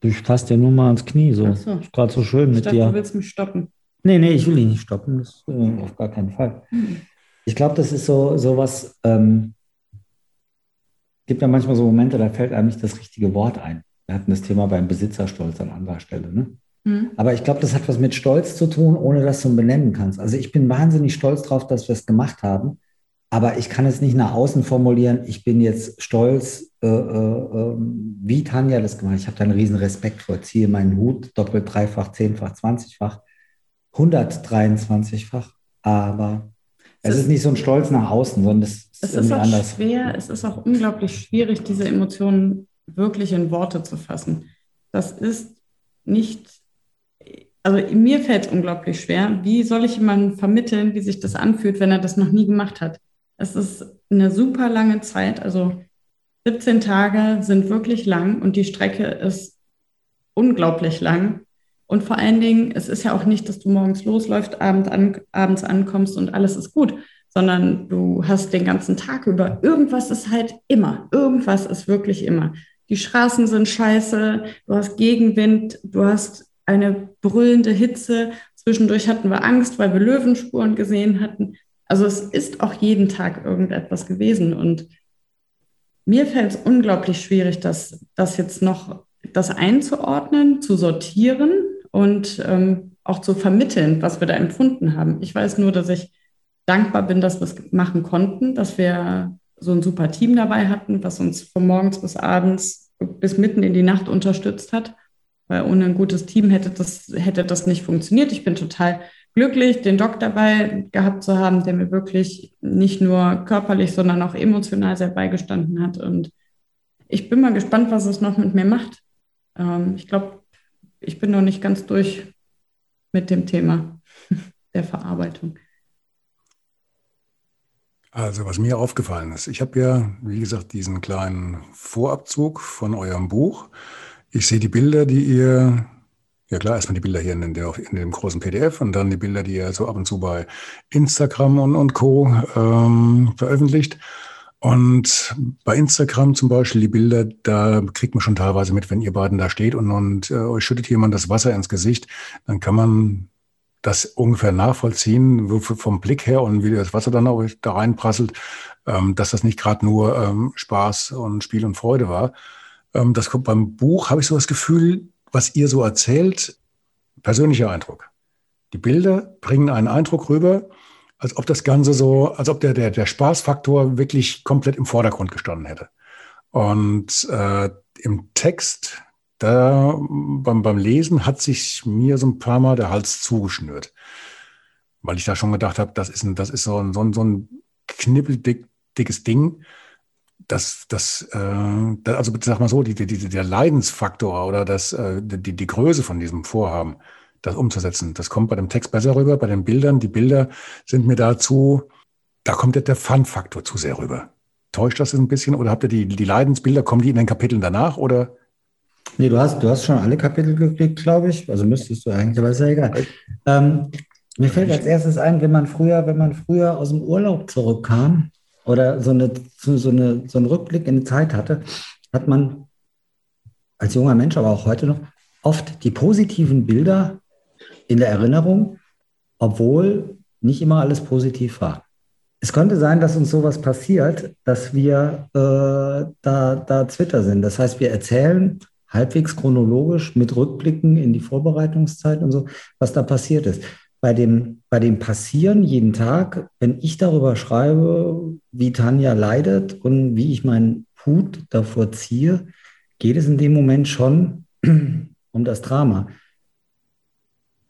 Du fasst ja nur mal ans Knie, so. so. Ist gerade so schön ich mit dachte, dir. Du willst mich stoppen. Nee, nee, ich will dich nicht stoppen. Das, äh, auf gar keinen Fall. Hm. Ich glaube, das ist so, so was, ähm, gibt ja manchmal so Momente, da fällt einem nicht das richtige Wort ein. Wir hatten das Thema beim Besitzerstolz an anderer Stelle. Ne? Mhm. Aber ich glaube, das hat was mit Stolz zu tun, ohne dass du ihn benennen kannst. Also ich bin wahnsinnig stolz drauf, dass wir es gemacht haben. aber ich kann es nicht nach außen formulieren. Ich bin jetzt stolz, äh, äh, ähm, wie Tanja das gemacht hat. Ich habe da einen riesen Respekt vor. Ziehe meinen Hut doppelt, dreifach, zehnfach, zwanzigfach, 123-fach. Aber es, es ist nicht so ein Stolz nach außen, sondern es ist, es ist auch anders. schwer. Es ist auch unglaublich schwierig, diese Emotionen wirklich in Worte zu fassen. Das ist nicht also mir fällt es unglaublich schwer. Wie soll ich jemandem vermitteln, wie sich das anfühlt, wenn er das noch nie gemacht hat? Es ist eine super lange Zeit. Also 17 Tage sind wirklich lang und die Strecke ist unglaublich lang. Und vor allen Dingen, es ist ja auch nicht, dass du morgens losläufst, abend an, abends ankommst und alles ist gut, sondern du hast den ganzen Tag über. Irgendwas ist halt immer. Irgendwas ist wirklich immer. Die Straßen sind scheiße, du hast Gegenwind, du hast eine brüllende Hitze. Zwischendurch hatten wir Angst, weil wir Löwenspuren gesehen hatten. Also es ist auch jeden Tag irgendetwas gewesen. Und mir fällt es unglaublich schwierig, das, das jetzt noch das einzuordnen, zu sortieren und ähm, auch zu vermitteln, was wir da empfunden haben. Ich weiß nur, dass ich dankbar bin, dass wir es machen konnten, dass wir so ein super Team dabei hatten, was uns von morgens bis abends bis mitten in die Nacht unterstützt hat. Weil ohne ein gutes Team hätte das, hätte das nicht funktioniert. Ich bin total glücklich, den Doc dabei gehabt zu haben, der mir wirklich nicht nur körperlich, sondern auch emotional sehr beigestanden hat. Und ich bin mal gespannt, was es noch mit mir macht. Ähm, ich glaube, ich bin noch nicht ganz durch mit dem Thema der Verarbeitung. Also, was mir aufgefallen ist, ich habe ja, wie gesagt, diesen kleinen Vorabzug von eurem Buch. Ich sehe die Bilder, die ihr ja klar, erstmal die Bilder hier in, der, in, dem großen PDF und dann die Bilder, die er so ab und zu bei Instagram und, und Co. Ähm, veröffentlicht. Und bei Instagram zum Beispiel die Bilder, da kriegt man schon teilweise mit, wenn ihr beiden da steht und, und äh, euch schüttet jemand das Wasser ins Gesicht, dann kann man das ungefähr nachvollziehen, vom Blick her und wie das Wasser dann auch da reinprasselt, ähm, dass das nicht gerade nur ähm, Spaß und Spiel und Freude war. Ähm, das kommt beim Buch, habe ich so das Gefühl, was ihr so erzählt, persönlicher Eindruck. Die Bilder bringen einen Eindruck rüber, als ob das Ganze so, als ob der, der, der Spaßfaktor wirklich komplett im Vordergrund gestanden hätte. Und äh, im Text, da beim, beim Lesen hat sich mir so ein paar Mal der Hals zugeschnürt. Weil ich da schon gedacht habe, das ist, ein, das ist so ein, so ein, so ein knippeldickes Ding das, das, äh, also sag mal so, die, die, der Leidensfaktor oder das, äh, die, die Größe von diesem Vorhaben, das umzusetzen, das kommt bei dem Text besser rüber, bei den Bildern. Die Bilder sind mir dazu, da kommt der Fun-Faktor zu sehr rüber. Täuscht das ein bisschen oder habt ihr die, die Leidensbilder, kommen die in den Kapiteln danach oder? Nee, du hast, du hast schon alle Kapitel gekriegt, glaube ich. Also müsstest du eigentlich, aber ist ja egal. Ähm, mir fällt als erstes ein, wenn man früher, wenn man früher aus dem Urlaub zurückkam oder so, eine, so, eine, so einen Rückblick in die Zeit hatte, hat man als junger Mensch, aber auch heute noch, oft die positiven Bilder in der Erinnerung, obwohl nicht immer alles positiv war. Es könnte sein, dass uns sowas passiert, dass wir äh, da, da Twitter sind. Das heißt, wir erzählen halbwegs chronologisch mit Rückblicken in die Vorbereitungszeit und so, was da passiert ist bei dem, bei dem Passieren jeden Tag, wenn ich darüber schreibe, wie Tanja leidet und wie ich meinen Hut davor ziehe, geht es in dem Moment schon um das Drama.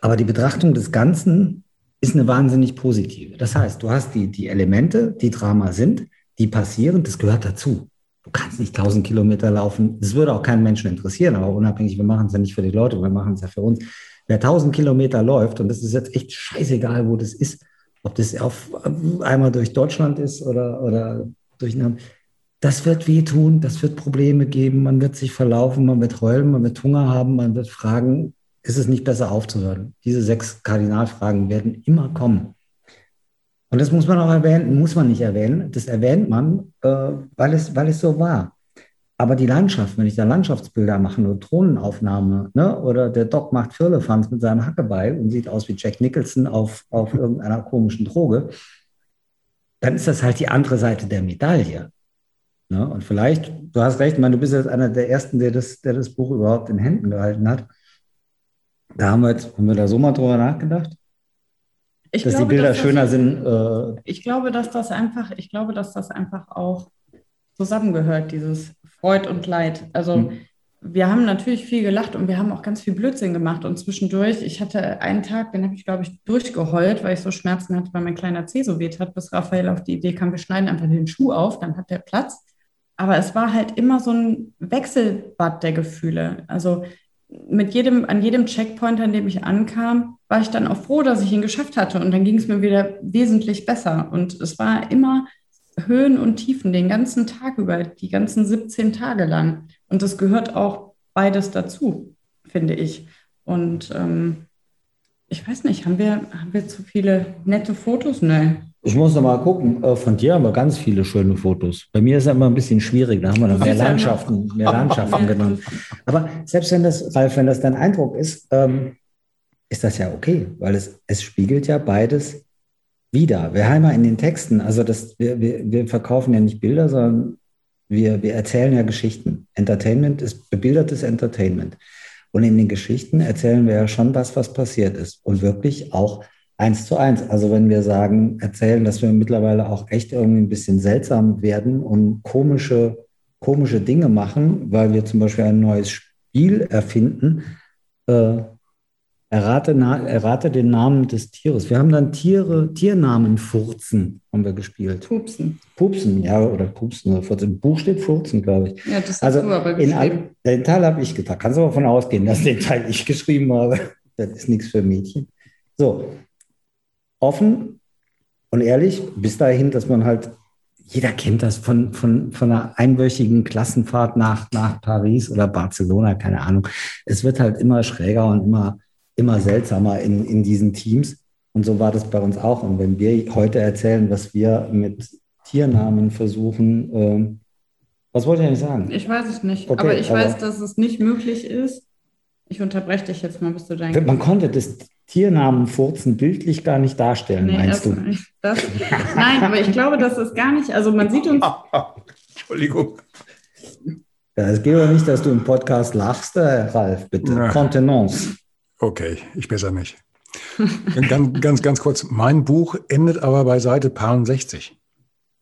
Aber die Betrachtung des Ganzen ist eine wahnsinnig positive. Das heißt, du hast die, die Elemente, die Drama sind, die passieren, das gehört dazu. Du kannst nicht 1000 Kilometer laufen. Das würde auch keinen Menschen interessieren, aber unabhängig, wir machen es ja nicht für die Leute, wir machen es ja für uns. Wer 1000 Kilometer läuft, und das ist jetzt echt scheißegal, wo das ist, ob das auf, einmal durch Deutschland ist oder, oder durch einen, das wird wehtun, das wird Probleme geben, man wird sich verlaufen, man wird heulen, man wird Hunger haben, man wird fragen, ist es nicht besser aufzuhören? Diese sechs Kardinalfragen werden immer kommen. Und das muss man auch erwähnen, muss man nicht erwähnen, das erwähnt man, äh, weil, es, weil es so war. Aber die Landschaft, wenn ich da Landschaftsbilder mache, eine Drohnenaufnahme, ne? oder der Doc macht Firlefanz mit seinem Hackebeil und sieht aus wie Jack Nicholson auf, auf irgendeiner komischen Droge, dann ist das halt die andere Seite der Medaille. Ne? Und vielleicht, du hast recht, ich meine, du bist jetzt einer der Ersten, der das, der das Buch überhaupt in Händen gehalten hat. Da haben wir, jetzt, haben wir da so mal drüber nachgedacht. ich dass glaube, die Bilder dass schöner das, sind. Äh, ich glaube, dass das einfach, ich glaube, dass das einfach auch zusammengehört, dieses Freud und Leid. Also hm. wir haben natürlich viel gelacht und wir haben auch ganz viel Blödsinn gemacht. Und zwischendurch, ich hatte einen Tag, den habe ich, glaube ich, durchgeheult, weil ich so Schmerzen hatte, weil mein kleiner Zeh so weht hat, bis Raphael auf die Idee kam, wir schneiden einfach den Schuh auf, dann hat der Platz. Aber es war halt immer so ein Wechselbad der Gefühle. Also mit jedem, an jedem Checkpoint, an dem ich ankam, war ich dann auch froh, dass ich ihn geschafft hatte. Und dann ging es mir wieder wesentlich besser. Und es war immer Höhen und Tiefen den ganzen Tag über, die ganzen 17 Tage lang. Und das gehört auch beides dazu, finde ich. Und ähm, ich weiß nicht, haben wir, haben wir zu viele nette Fotos? Nein. Ich muss noch mal gucken. Äh, von dir haben wir ganz viele schöne Fotos. Bei mir ist es immer ein bisschen schwierig. Da haben wir noch mehr Landschaften, mehr Landschaften genommen. Aber selbst wenn das, Ralf, wenn das dein Eindruck ist, ähm, ist das ja okay, weil es, es spiegelt ja beides wieder. Wir haben ja in den Texten, also das, wir, wir, wir verkaufen ja nicht Bilder, sondern wir, wir erzählen ja Geschichten. Entertainment ist bebildertes Entertainment. Und in den Geschichten erzählen wir ja schon das, was passiert ist. Und wirklich auch eins zu eins. Also wenn wir sagen, erzählen, dass wir mittlerweile auch echt irgendwie ein bisschen seltsam werden und komische, komische Dinge machen, weil wir zum Beispiel ein neues Spiel erfinden, äh, errate, errate den Namen des Tieres. Wir haben dann Tiere, Tiernamen Furzen haben wir gespielt. Pupsen. Pupsen, ja, oder Pupsen. Im Buch steht Furzen, glaube ich. Ja, das hast also du aber all, Den Teil habe ich getan. Kannst du davon ausgehen, dass den Teil ich geschrieben habe. Das ist nichts für Mädchen. So, offen und ehrlich bis dahin, dass man halt, jeder kennt das von, von, von einer einwöchigen Klassenfahrt nach, nach Paris oder Barcelona, keine Ahnung. Es wird halt immer schräger und immer, immer seltsamer in, in diesen Teams. Und so war das bei uns auch. Und wenn wir heute erzählen, was wir mit Tiernamen versuchen, äh, was wollte ich eigentlich sagen? Ich weiß es nicht, okay, aber ich aber weiß, dass es nicht möglich ist. Ich unterbreche dich jetzt mal, bis du dein. Man konnte das Tiernamen furzen bildlich gar nicht darstellen, nee, meinst du? Das, nein, aber ich glaube, das ist gar nicht, also man sieht uns. Entschuldigung. Ja, es geht aber nicht, dass du im Podcast lachst, äh, Ralf, bitte. Ja. Kontenance. Okay, ich besser nicht. ganz, ganz, ganz kurz, mein Buch endet aber bei Seite 60.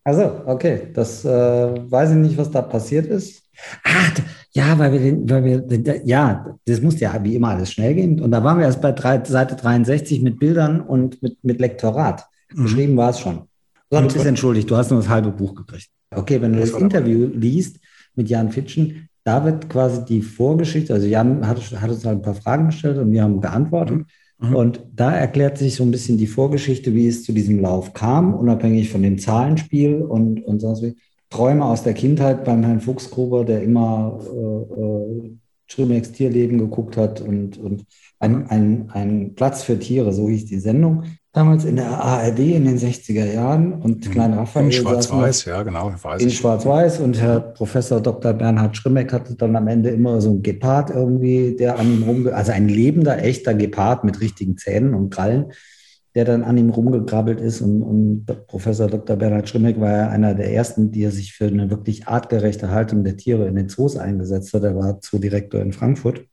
Also, okay, das äh, weiß ich nicht, was da passiert ist. Ah, ja, weil wir den, weil wir, ja, das muss ja wie immer alles schnell gehen. Und da waren wir erst bei drei, Seite 63 mit Bildern und mit, mit Lektorat. Mhm. Geschrieben war es schon. So, du bist entschuldigt, du hast nur das halbe Buch gekriegt. Okay, wenn du das, das Interview liest mit Jan Fitschen, da wird quasi die Vorgeschichte, also Jan hat, hat uns halt ein paar Fragen gestellt und wir haben geantwortet. Mhm. Und da erklärt sich so ein bisschen die Vorgeschichte, wie es zu diesem Lauf kam, unabhängig von dem Zahlenspiel und, und sonst wie. Träume aus der Kindheit beim Herrn Fuchsgruber, der immer äh, äh, Tierleben geguckt hat und, und ein, ein, ein Platz für Tiere, so hieß die Sendung. Damals in der ARD in den 60er Jahren und mhm. Klein Raphael. In Schwarz-Weiß, ja, genau. in Schwarz-Weiß und Herr Professor Dr. Bernhard Schrimmeck hatte dann am Ende immer so ein Gepard irgendwie, der an ihm rumge, also ein lebender, echter Gepard mit richtigen Zähnen und Krallen, der dann an ihm rumgegrabbelt ist. Und, und Professor Dr. Bernhard Schrimmeck war ja einer der ersten, die sich für eine wirklich artgerechte Haltung der Tiere in den Zoos eingesetzt hat. Er war Zoodirektor in Frankfurt.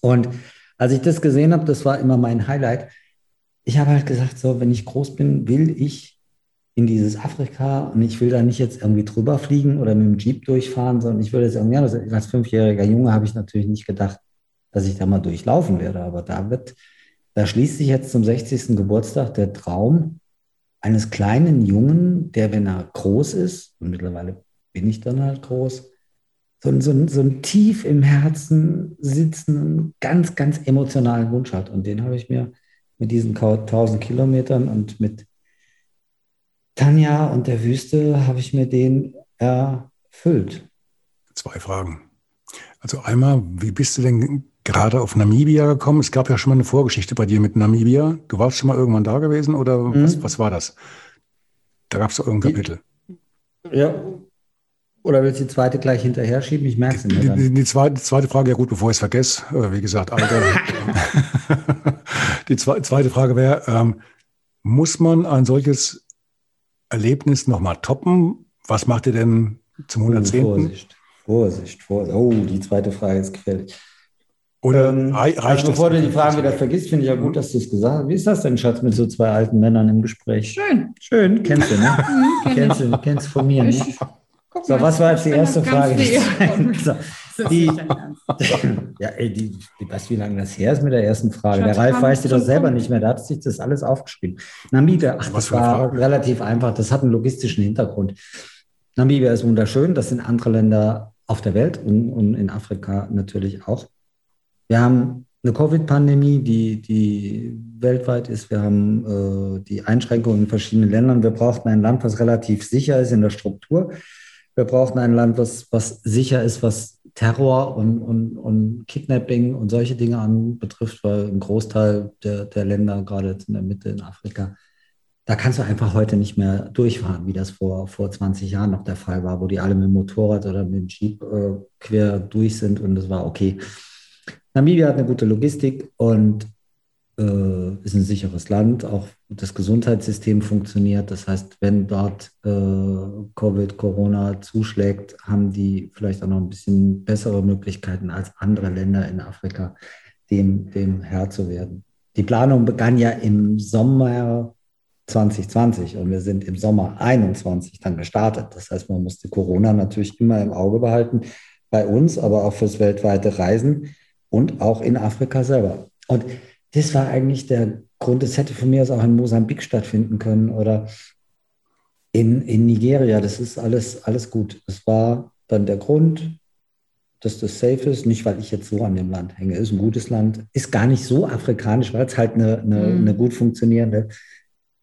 Und als ich das gesehen habe, das war immer mein Highlight. Ich habe halt gesagt, so, wenn ich groß bin, will ich in dieses Afrika und ich will da nicht jetzt irgendwie drüber fliegen oder mit dem Jeep durchfahren, sondern ich würde jetzt irgendwie, als fünfjähriger Junge habe ich natürlich nicht gedacht, dass ich da mal durchlaufen werde. Aber da wird da schließt sich jetzt zum 60. Geburtstag der Traum eines kleinen Jungen, der, wenn er groß ist, und mittlerweile bin ich dann halt groß, so, so, so einen tief im Herzen sitzenden, ganz, ganz emotionalen Wunsch hat. Und den habe ich mir mit diesen 1000 Kilometern und mit Tanja und der Wüste habe ich mir den erfüllt. Zwei Fragen. Also einmal, wie bist du denn gerade auf Namibia gekommen? Es gab ja schon mal eine Vorgeschichte bei dir mit Namibia. Du warst schon mal irgendwann da gewesen oder mhm. was, was war das? Da gab es doch irgendein Kapitel. Ja. Oder willst du die zweite gleich hinterher schieben? Ich merke es nicht. Die, die, die, zweite, zweite Frage, ja gut, bevor ich es vergesse, äh, wie gesagt, Alter. die zweite Frage wäre, ähm, muss man ein solches Erlebnis nochmal toppen? Was macht ihr denn zum 110.? Vorsicht, Vorsicht, Vorsicht. Oh, die zweite Frage ist gefährlich. Oder Ähm, rei- also reicht bevor das? du die Frage wieder vergisst, finde ich ja gut, dass du es gesagt hast. Wie ist das denn, Schatz, mit so zwei alten Männern im Gespräch? Schön. Schön, kennst du, ne? kenn kennst, du, kennst von mir, ne? Guck So, mal, was war jetzt die erste Frage? So, ist die- ja, ey, die, die, weißt wie lange das her ist mit der ersten Frage? Der Ralf weiß die doch selber nicht mehr, da hat sich das alles aufgeschrieben. Namibia, ach, Was das war Frage? relativ einfach, das hat einen logistischen Hintergrund. Namibia ist wunderschön, das sind andere Länder auf der Welt und, und in Afrika natürlich auch. Wir haben eine Covid-Pandemie, die, die weltweit ist. Wir haben äh, die Einschränkungen in verschiedenen Ländern. Wir brauchten ein Land, was relativ sicher ist in der Struktur. Wir brauchten ein Land, was, was sicher ist, was Terror und, und, und Kidnapping und solche Dinge anbetrifft, weil ein Großteil der, der Länder, gerade jetzt in der Mitte in Afrika, da kannst du einfach heute nicht mehr durchfahren, wie das vor, vor 20 Jahren noch der Fall war, wo die alle mit dem Motorrad oder mit dem Jeep äh, quer durch sind und das war okay. Namibia hat eine gute Logistik und äh, ist ein sicheres Land. Auch das Gesundheitssystem funktioniert. Das heißt, wenn dort äh, Covid, Corona zuschlägt, haben die vielleicht auch noch ein bisschen bessere Möglichkeiten als andere Länder in Afrika, dem, dem Herr zu werden. Die Planung begann ja im Sommer 2020 und wir sind im Sommer 21 dann gestartet. Das heißt, man musste Corona natürlich immer im Auge behalten, bei uns, aber auch fürs weltweite Reisen und auch in Afrika selber. Und das war eigentlich der Grund, es hätte von mir aus auch in Mosambik stattfinden können oder in, in Nigeria. Das ist alles, alles gut. Es war dann der Grund, dass das safe ist. Nicht, weil ich jetzt so an dem Land hänge. Ist ein gutes Land. Ist gar nicht so afrikanisch, weil es halt eine, eine, Mhm. eine gut funktionierende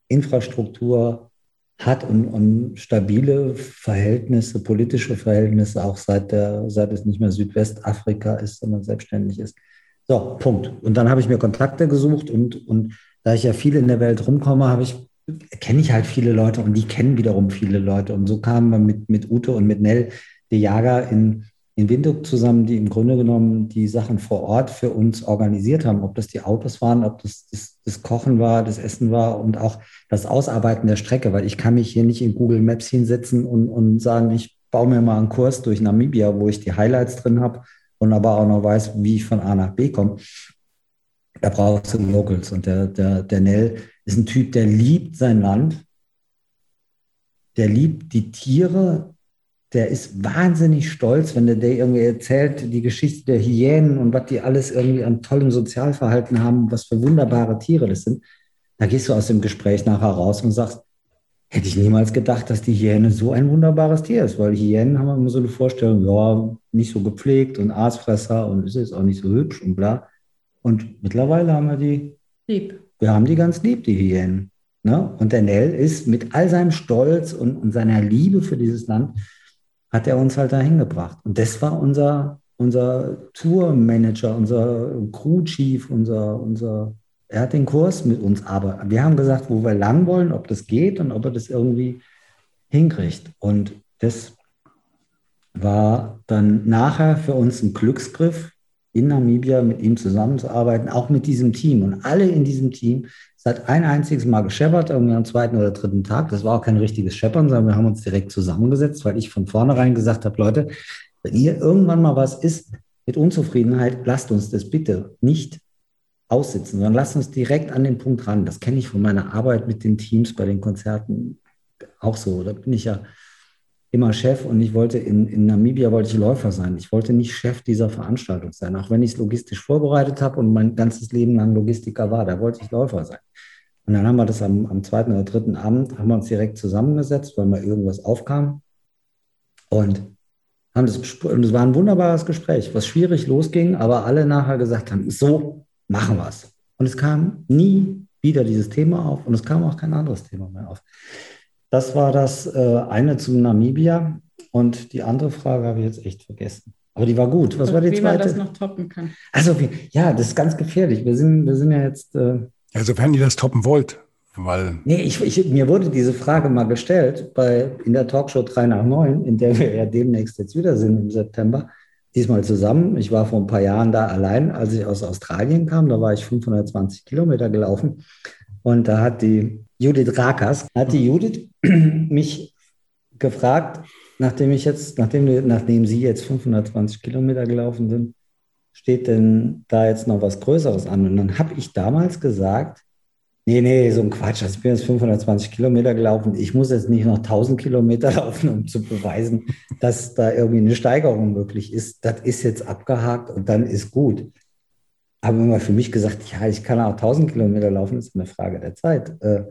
Infrastruktur hat und, und stabile Verhältnisse, politische Verhältnisse, auch seit, der, seit es nicht mehr Südwestafrika ist, sondern selbstständig ist. So, Punkt. Und dann habe ich mir Kontakte gesucht und, und da ich ja viel in der Welt rumkomme, habe ich, kenne ich halt viele Leute und die kennen wiederum viele Leute. Und so kamen wir mit, mit Ute und mit Nell de Jager in, in Windhoek zusammen, die im Grunde genommen die Sachen vor Ort für uns organisiert haben. Ob das die Autos waren, ob das das, das Kochen war, das Essen war und auch das Ausarbeiten der Strecke, weil ich kann mich hier nicht in Google Maps hinsetzen und, und sagen, ich baue mir mal einen Kurs durch Namibia, wo ich die Highlights drin habe und aber auch noch weiß, wie ich von A nach B komme. Da brauchst du Locals. Und der, der, der Nell ist ein Typ, der liebt sein Land, der liebt die Tiere, der ist wahnsinnig stolz, wenn der, der irgendwie erzählt, die Geschichte der Hyänen und was die alles irgendwie an tollem Sozialverhalten haben, was für wunderbare Tiere das sind. Da gehst du aus dem Gespräch nachher raus und sagst, hätte ich niemals gedacht, dass die Hyäne so ein wunderbares Tier ist, weil Hyänen haben immer so eine Vorstellung, ja, nicht so gepflegt und Aasfresser und ist jetzt auch nicht so hübsch und bla. Und mittlerweile haben wir die, Lieb. wir haben die ganz lieb, die Hyänen. Ne? Und der Nell ist mit all seinem Stolz und, und seiner Liebe für dieses Land, hat er uns halt dahin gebracht. Und das war unser, unser Tourmanager, unser Crew-Chief, unser, unser, er hat den Kurs mit uns, aber wir haben gesagt, wo wir lang wollen, ob das geht und ob er das irgendwie hinkriegt. Und das war dann nachher für uns ein Glücksgriff, in Namibia mit ihm zusammenzuarbeiten, auch mit diesem Team. Und alle in diesem Team, es hat ein einziges Mal gescheppert, irgendwie am zweiten oder dritten Tag. Das war auch kein richtiges Scheppern, sondern wir haben uns direkt zusammengesetzt, weil ich von vornherein gesagt habe, Leute, wenn ihr irgendwann mal was ist mit Unzufriedenheit, lasst uns das bitte nicht aussitzen, sondern lasst uns direkt an den Punkt ran. Das kenne ich von meiner Arbeit mit den Teams bei den Konzerten auch so. Da bin ich ja immer Chef und ich wollte in, in Namibia wollte ich Läufer sein. Ich wollte nicht Chef dieser Veranstaltung sein, auch wenn ich es logistisch vorbereitet habe und mein ganzes Leben lang Logistiker war. Da wollte ich Läufer sein. Und dann haben wir das am, am zweiten oder dritten Abend, haben wir uns direkt zusammengesetzt, weil mal irgendwas aufkam. Und es war ein wunderbares Gespräch, was schwierig losging, aber alle nachher gesagt haben, so machen wir es. Und es kam nie wieder dieses Thema auf und es kam auch kein anderes Thema mehr auf. Das war das äh, eine zum Namibia und die andere Frage habe ich jetzt echt vergessen. Aber die war gut. Was war die Wie man das zweite? noch toppen kann. Also wir, ja, das ist ganz gefährlich. Wir sind, wir sind ja jetzt. Äh, Ja, sofern ihr das toppen wollt, weil nee, ich, ich, mir wurde diese Frage mal gestellt bei in der Talkshow 3 nach 9, in der wir ja demnächst jetzt wieder sind im September. Diesmal zusammen. Ich war vor ein paar Jahren da allein, als ich aus Australien kam. Da war ich 520 Kilometer gelaufen. Und da hat die Judith Rakas, hat die Judith mich gefragt, nachdem ich jetzt, nachdem, nachdem sie jetzt 520 Kilometer gelaufen sind, steht denn da jetzt noch was Größeres an? Und dann habe ich damals gesagt, nee, nee, so ein Quatsch, also ich bin jetzt 520 Kilometer gelaufen, ich muss jetzt nicht noch 1000 Kilometer laufen, um zu beweisen, dass da irgendwie eine Steigerung möglich ist. Das ist jetzt abgehakt und dann ist gut. Habe immer für mich gesagt, ja, ich kann auch 1000 Kilometer laufen, ist eine Frage der Zeit. Äh,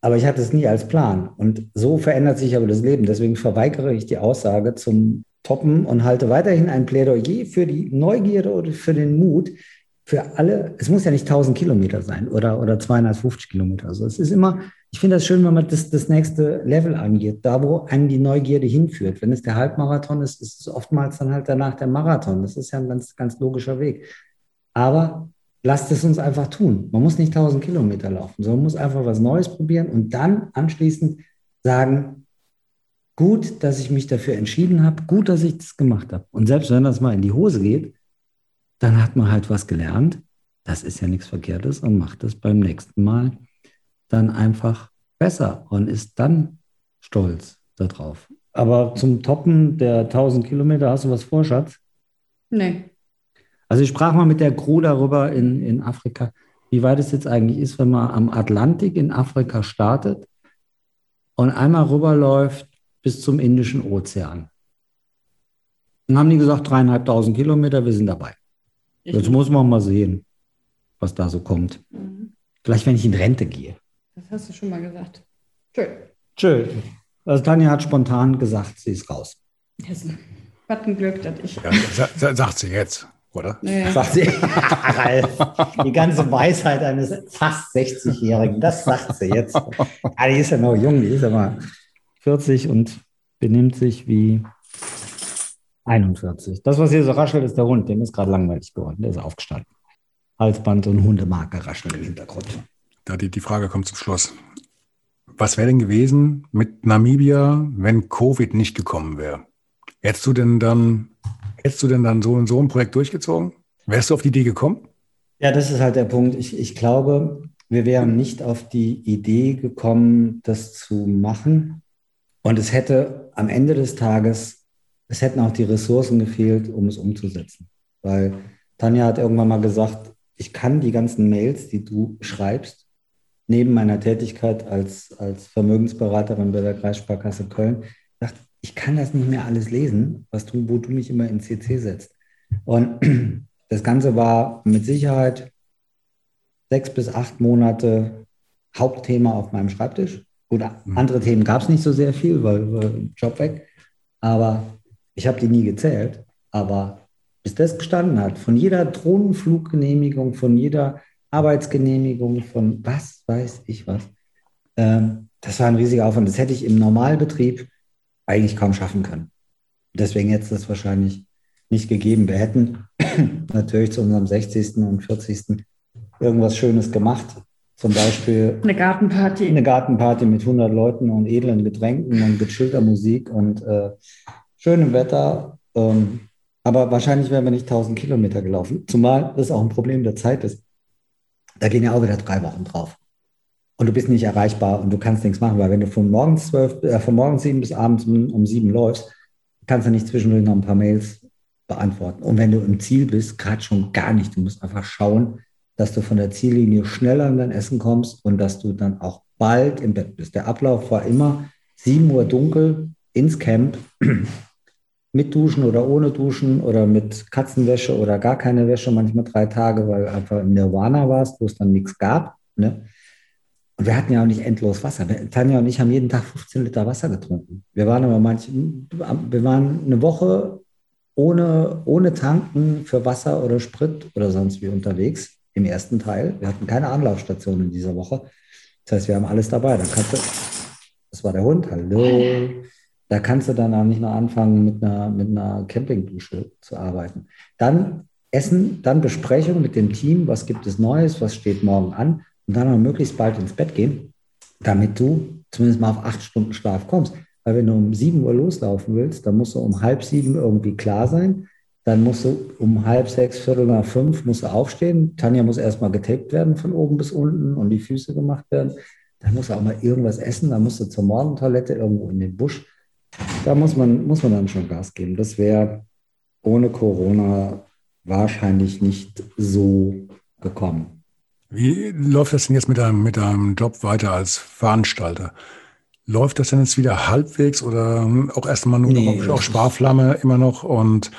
aber ich hatte es nie als Plan. Und so verändert sich aber das Leben. Deswegen verweigere ich die Aussage zum Toppen und halte weiterhin ein Plädoyer für die Neugierde oder für den Mut, für alle, es muss ja nicht 1000 Kilometer sein oder, oder 250 Kilometer. Also es ist immer, ich finde das schön, wenn man das, das nächste Level angeht, da wo einen die Neugierde hinführt. Wenn es der Halbmarathon ist, ist es oftmals dann halt danach der Marathon. Das ist ja ein ganz, ganz logischer Weg. Aber lasst es uns einfach tun. Man muss nicht 1000 Kilometer laufen, sondern man muss einfach was Neues probieren und dann anschließend sagen, gut, dass ich mich dafür entschieden habe, gut, dass ich das gemacht habe. Und selbst wenn das mal in die Hose geht, dann hat man halt was gelernt. Das ist ja nichts Verkehrtes und macht es beim nächsten Mal dann einfach besser und ist dann stolz darauf. Aber zum Toppen der 1000 Kilometer hast du was vor, Schatz? Nee. Also ich sprach mal mit der Crew darüber in, in Afrika, wie weit es jetzt eigentlich ist, wenn man am Atlantik in Afrika startet und einmal rüberläuft bis zum Indischen Ozean. Dann haben die gesagt, dreieinhalbtausend Kilometer, wir sind dabei. Jetzt muss man mal sehen, was da so kommt. Mhm. Vielleicht, wenn ich in Rente gehe. Das hast du schon mal gesagt. Schön. Schön. Also Tanja hat spontan gesagt, sie ist raus. Hessen. Was ein Glück, dass ich. Ja, sagt sie jetzt oder? Naja. Sagt sie, Ralf, die ganze Weisheit eines fast 60-Jährigen, das sagt sie jetzt. Ah, die ist ja noch jung, die ist aber 40 und benimmt sich wie 41. Das, was hier so raschelt, ist der Hund. Dem ist gerade langweilig geworden. Der ist aufgestanden. Halsband und Hundemarke rascheln im Hintergrund. Da die, die Frage kommt zum Schluss. Was wäre denn gewesen mit Namibia, wenn Covid nicht gekommen wäre? Hättest du denn dann Hättest du denn dann so, so ein Projekt durchgezogen? Wärst du auf die Idee gekommen? Ja, das ist halt der Punkt. Ich, ich glaube, wir wären nicht auf die Idee gekommen, das zu machen. Und es hätte am Ende des Tages, es hätten auch die Ressourcen gefehlt, um es umzusetzen. Weil Tanja hat irgendwann mal gesagt, ich kann die ganzen Mails, die du schreibst, neben meiner Tätigkeit als, als Vermögensberaterin bei der Kreissparkasse Köln, sagt, ich kann das nicht mehr alles lesen, was du, wo du mich immer in CC setzt. Und das Ganze war mit Sicherheit sechs bis acht Monate Hauptthema auf meinem Schreibtisch. Gut, andere Themen gab es nicht so sehr viel, weil, weil Job weg. Aber ich habe die nie gezählt. Aber bis das gestanden hat, von jeder Drohnenfluggenehmigung, von jeder Arbeitsgenehmigung, von was weiß ich was, ähm, das war ein riesiger Aufwand. Das hätte ich im Normalbetrieb eigentlich kaum schaffen können. Deswegen hätte es das wahrscheinlich nicht gegeben. Wir hätten natürlich zu unserem 60. und 40. irgendwas Schönes gemacht. Zum Beispiel eine Gartenparty. Eine Gartenparty mit 100 Leuten und edlen Getränken und gechillter Musik und äh, schönem Wetter. Ähm, aber wahrscheinlich wären wir nicht 1000 Kilometer gelaufen. Zumal das auch ein Problem der Zeit ist. Da gehen ja auch wieder drei Wochen drauf und du bist nicht erreichbar und du kannst nichts machen, weil wenn du von morgens zwölf, äh, von morgens sieben bis abends um, um sieben läufst, kannst du nicht zwischendurch noch ein paar Mails beantworten. Und wenn du im Ziel bist, gerade schon gar nicht. Du musst einfach schauen, dass du von der Ziellinie schneller an dein Essen kommst und dass du dann auch bald im Bett bist. Der Ablauf war immer 7 Uhr dunkel ins Camp, mit Duschen oder ohne Duschen oder mit Katzenwäsche oder gar keine Wäsche, manchmal drei Tage, weil du einfach im Nirvana warst, wo es dann nichts gab. Ne? Und wir hatten ja auch nicht endlos Wasser. Tanja und ich haben jeden Tag 15 Liter Wasser getrunken. Wir waren aber manche, wir waren eine Woche ohne, ohne Tanken für Wasser oder Sprit oder sonst wie unterwegs im ersten Teil. Wir hatten keine Anlaufstation in dieser Woche. Das heißt, wir haben alles dabei. Da kannst du, das war der Hund, hallo. Da kannst du dann auch nicht mehr anfangen, mit einer, mit einer Campingdusche zu arbeiten. Dann Essen, dann Besprechung mit dem Team. Was gibt es Neues? Was steht morgen an? und dann auch möglichst bald ins Bett gehen, damit du zumindest mal auf acht Stunden Schlaf kommst. Weil wenn du um sieben Uhr loslaufen willst, dann musst du um halb sieben irgendwie klar sein. Dann musst du um halb sechs, viertel nach fünf musst du aufstehen. Tanja muss erstmal getaped werden von oben bis unten und die Füße gemacht werden. Dann musst du auch mal irgendwas essen. Dann musst du zur Morgentoilette irgendwo in den Busch. Da muss man, muss man dann schon Gas geben. Das wäre ohne Corona wahrscheinlich nicht so gekommen. Wie läuft das denn jetzt mit deinem, mit deinem Job weiter als Veranstalter? Läuft das denn jetzt wieder halbwegs oder auch erstmal nur nee, noch auf Sparflamme immer noch und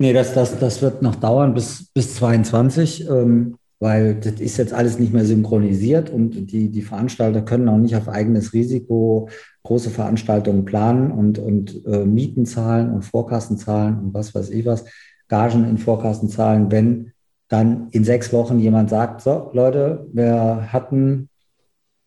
Nee, das, das, das wird noch dauern bis, bis 22, ähm, weil das ist jetzt alles nicht mehr synchronisiert und die, die Veranstalter können auch nicht auf eigenes Risiko große Veranstaltungen planen und, und äh, Mieten zahlen und Vorkassen zahlen und was weiß ich was, Gagen in Vorkassen zahlen, wenn dann in sechs Wochen jemand sagt, so Leute, wir hatten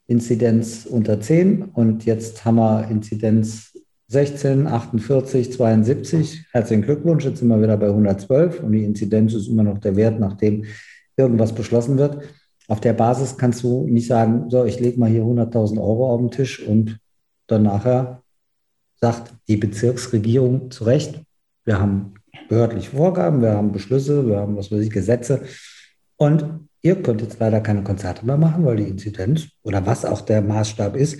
Inzidenz unter 10 und jetzt haben wir Inzidenz 16, 48, 72. Herzlichen Glückwunsch, jetzt sind wir wieder bei 112 und die Inzidenz ist immer noch der Wert, nachdem irgendwas beschlossen wird. Auf der Basis kannst du nicht sagen, so, ich lege mal hier 100.000 Euro auf den Tisch und dann nachher sagt die Bezirksregierung zu Recht, wir haben behördliche Vorgaben, wir haben Beschlüsse, wir haben was weiß ich, Gesetze und ihr könnt jetzt leider keine Konzerte mehr machen, weil die Inzidenz oder was auch der Maßstab ist,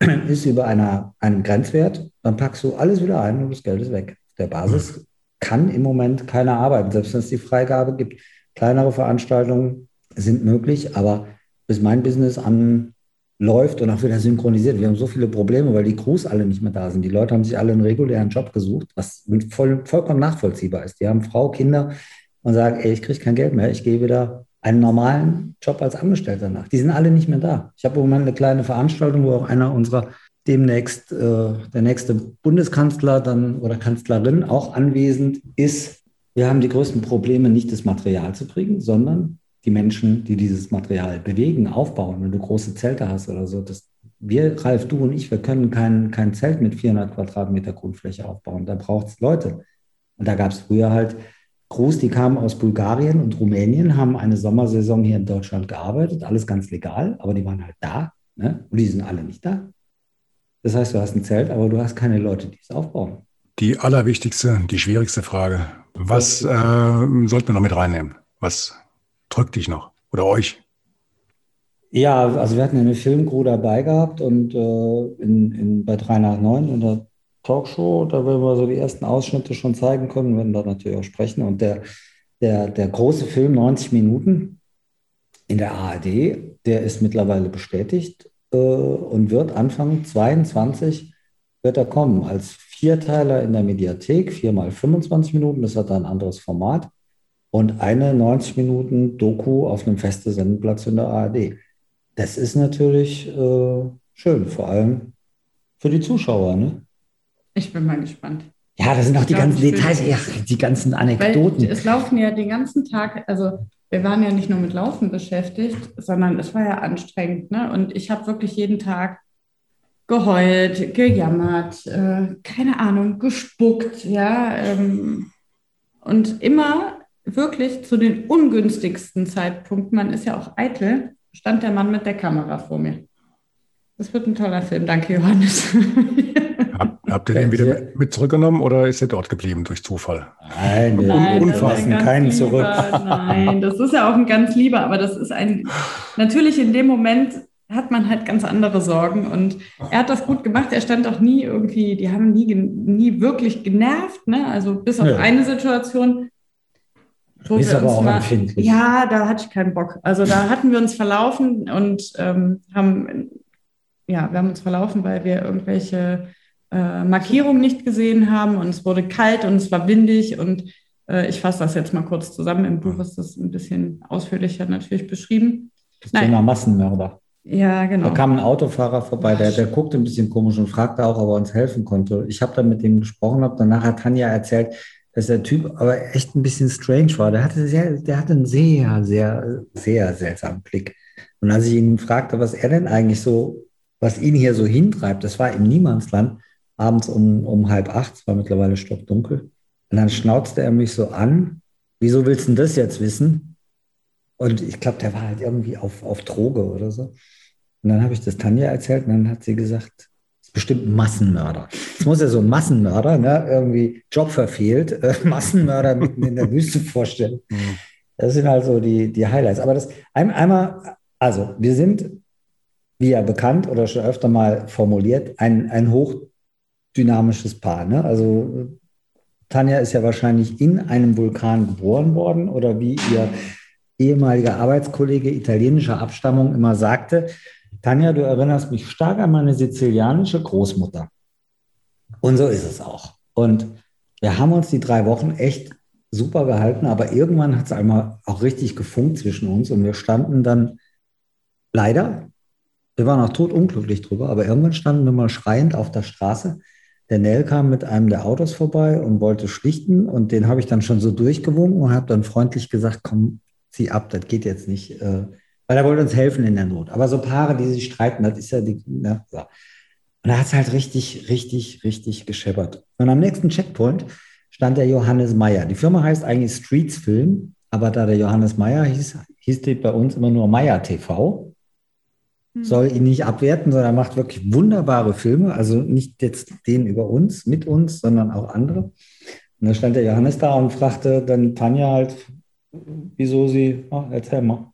ist über einer, einem Grenzwert, dann packst du alles wieder ein und das Geld ist weg. Auf der Basis kann im Moment keiner arbeiten, selbst wenn es die Freigabe gibt. Kleinere Veranstaltungen sind möglich, aber bis mein Business anläuft und auch wieder synchronisiert, wir haben so viele Probleme, weil die Crews alle nicht mehr da sind. Die Leute haben sich alle einen regulären Job gesucht, was voll, vollkommen nachvollziehbar ist. Die haben Frau, Kinder und sagen, ey, ich kriege kein Geld mehr, ich gehe wieder einen normalen Job als Angestellter nach. Die sind alle nicht mehr da. Ich habe im Moment eine kleine Veranstaltung, wo auch einer unserer demnächst äh, der nächste Bundeskanzler dann oder Kanzlerin auch anwesend ist. Wir haben die größten Probleme, nicht das Material zu kriegen, sondern die Menschen, die dieses Material bewegen, aufbauen. Wenn du große Zelte hast oder so, das, wir, Ralf, du und ich, wir können kein, kein Zelt mit 400 Quadratmeter Grundfläche aufbauen. Da braucht es Leute. Und da gab es früher halt Crews, die kamen aus Bulgarien und Rumänien, haben eine Sommersaison hier in Deutschland gearbeitet, alles ganz legal, aber die waren halt da ne? und die sind alle nicht da. Das heißt, du hast ein Zelt, aber du hast keine Leute, die es aufbauen. Die allerwichtigste, die schwierigste Frage. Was äh, sollten wir noch mit reinnehmen? Was drückt dich noch oder euch? Ja, also wir hatten eine Filmcrew dabei gehabt und äh, in, in, bei 3 nach 9 in der Talkshow, da werden wir so die ersten Ausschnitte schon zeigen können, werden da natürlich auch sprechen. Und der, der, der große Film, 90 Minuten in der ARD, der ist mittlerweile bestätigt äh, und wird Anfang 22 wird er kommen als Vierteiler in der Mediathek, viermal 25 Minuten, das hat ein anderes Format und eine 90 Minuten Doku auf einem festen Sendeplatz in der ARD. Das ist natürlich äh, schön, vor allem für die Zuschauer. Ne? Ich bin mal gespannt. Ja, das sind auch die ganzen Details, ja, die ganzen Anekdoten. Es laufen ja den ganzen Tag, also wir waren ja nicht nur mit Laufen beschäftigt, sondern es war ja anstrengend. Ne? Und ich habe wirklich jeden Tag geheult, gejammert, äh, keine Ahnung, gespuckt, ja. Ähm, und immer wirklich zu den ungünstigsten Zeitpunkten, man ist ja auch eitel, stand der Mann mit der Kamera vor mir. Das wird ein toller Film. Danke, Johannes. Habt ihr den wieder mit zurückgenommen oder ist er dort geblieben durch Zufall? Nein, Nein unfassen, keinen lieber, zurück. Nein, das ist ja auch ein ganz lieber, aber das ist ein, natürlich in dem Moment hat man halt ganz andere Sorgen und er hat das gut gemacht. Er stand auch nie irgendwie, die haben nie, nie wirklich genervt, ne? also bis auf ja. eine Situation. Wo ist aber auch mal, empfindlich. Ja, da hatte ich keinen Bock. Also da hatten wir uns verlaufen und ähm, haben, ja, wir haben uns verlaufen, weil wir irgendwelche äh, Markierung nicht gesehen haben und es wurde kalt und es war windig und äh, ich fasse das jetzt mal kurz zusammen. Im Buch ist das ein bisschen ausführlicher natürlich beschrieben. Das Thema Massenmörder. Ja, genau. Da kam ein Autofahrer vorbei, der, der guckte ein bisschen komisch und fragte auch, ob er uns helfen konnte. Ich habe dann mit ihm gesprochen, habe danach hat Tanja erzählt, dass der Typ aber echt ein bisschen strange war. Der hatte, sehr, der hatte einen sehr, sehr, sehr seltsamen Blick. Und als ich ihn fragte, was er denn eigentlich so, was ihn hier so hintreibt, das war im Niemandsland, abends um, um halb acht, es war mittlerweile stockdunkel. Und dann schnauzte er mich so an, wieso willst du denn das jetzt wissen? Und ich glaube, der war halt irgendwie auf, auf Droge oder so. Und dann habe ich das Tanja erzählt und dann hat sie gesagt, das ist bestimmt ein Massenmörder. Es muss ja so ein Massenmörder, ne? irgendwie Job verfehlt, äh, Massenmörder mitten in der Wüste vorstellen. Mhm. Das sind also die, die Highlights. Aber das einmal, also wir sind, wie ja bekannt oder schon öfter mal formuliert, ein, ein hoch dynamisches Paar. Ne? Also Tanja ist ja wahrscheinlich in einem Vulkan geboren worden oder wie ihr ehemaliger Arbeitskollege italienischer Abstammung immer sagte, Tanja, du erinnerst mich stark an meine sizilianische Großmutter. Und so ist es auch. Und wir haben uns die drei Wochen echt super gehalten, aber irgendwann hat es einmal auch richtig gefunkt zwischen uns und wir standen dann leider, wir waren auch totunglücklich drüber, aber irgendwann standen wir mal schreiend auf der Straße. Der Nell kam mit einem der Autos vorbei und wollte schlichten und den habe ich dann schon so durchgewunken und habe dann freundlich gesagt, komm, zieh ab, das geht jetzt nicht, äh, weil er wollte uns helfen in der Not. Aber so Paare, die sich streiten, das ist ja die, ne, so. Und da hat es halt richtig, richtig, richtig gescheppert. Und am nächsten Checkpoint stand der Johannes Meyer. Die Firma heißt eigentlich Streets Film, aber da der Johannes Meyer hieß, hieß die bei uns immer nur Meyer TV. Hm. Soll ihn nicht abwerten, sondern er macht wirklich wunderbare Filme. Also nicht jetzt den über uns, mit uns, sondern auch andere. Und da stand der Johannes da und fragte dann Tanja halt, wieso sie, oh, erzähl mal.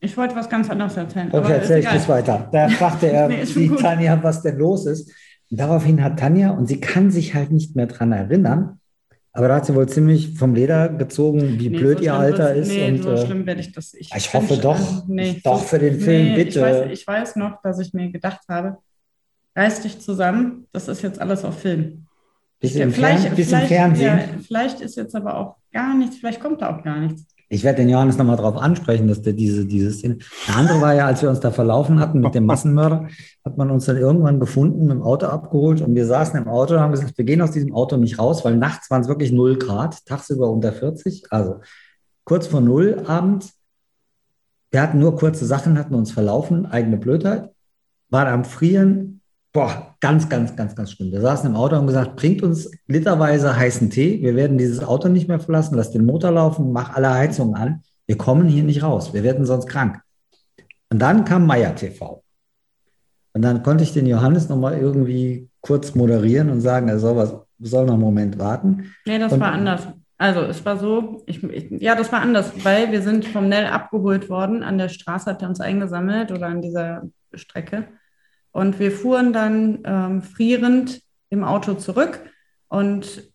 Ich wollte was ganz anderes erzählen. Okay, erzähl ich das weiter. Da fragte er, nee, wie Tanja, was denn los ist. Und daraufhin hat Tanja, und sie kann sich halt nicht mehr dran erinnern, aber da hat sie wohl ziemlich vom Leder gezogen, wie nee, blöd so ihr Alter ist. Nee, und, so äh, schlimm werde ich das. Ich, ich hoffe doch. Also, nee, doch für den Film, bitte. Ich weiß, ich weiß, noch, dass ich mir gedacht habe, reiß dich zusammen, das ist jetzt alles auf Film. Bisschen, vielleicht, Fern bisschen Fernsehen. Ja, vielleicht ist jetzt aber auch gar nichts, vielleicht kommt da auch gar nichts. Ich werde den Johannes nochmal darauf ansprechen, dass der diese, diese Szene. Der andere war ja, als wir uns da verlaufen hatten mit dem Massenmörder, hat man uns dann irgendwann gefunden, mit dem Auto abgeholt und wir saßen im Auto und haben gesagt, wir gehen aus diesem Auto nicht raus, weil nachts waren es wirklich 0 Grad, tagsüber unter 40, also kurz vor 0 abends. Wir hatten nur kurze Sachen, hatten uns verlaufen, eigene Blödheit, waren am Frieren, boah, ganz, ganz, ganz, ganz schlimm. Wir saßen im Auto und haben gesagt, bringt uns literweise heißen Tee. Wir werden dieses Auto nicht mehr verlassen. Lass den Motor laufen, mach alle Heizungen an. Wir kommen hier nicht raus. Wir werden sonst krank. Und dann kam Meier TV. Und dann konnte ich den Johannes nochmal irgendwie kurz moderieren und sagen, er soll, was, soll noch einen Moment warten. Nee, das und, war anders. Also es war so, ich, ich, ja, das war anders, weil wir sind vom Nell abgeholt worden. An der Straße hat er uns eingesammelt oder an dieser Strecke. Und wir fuhren dann ähm, frierend im Auto zurück und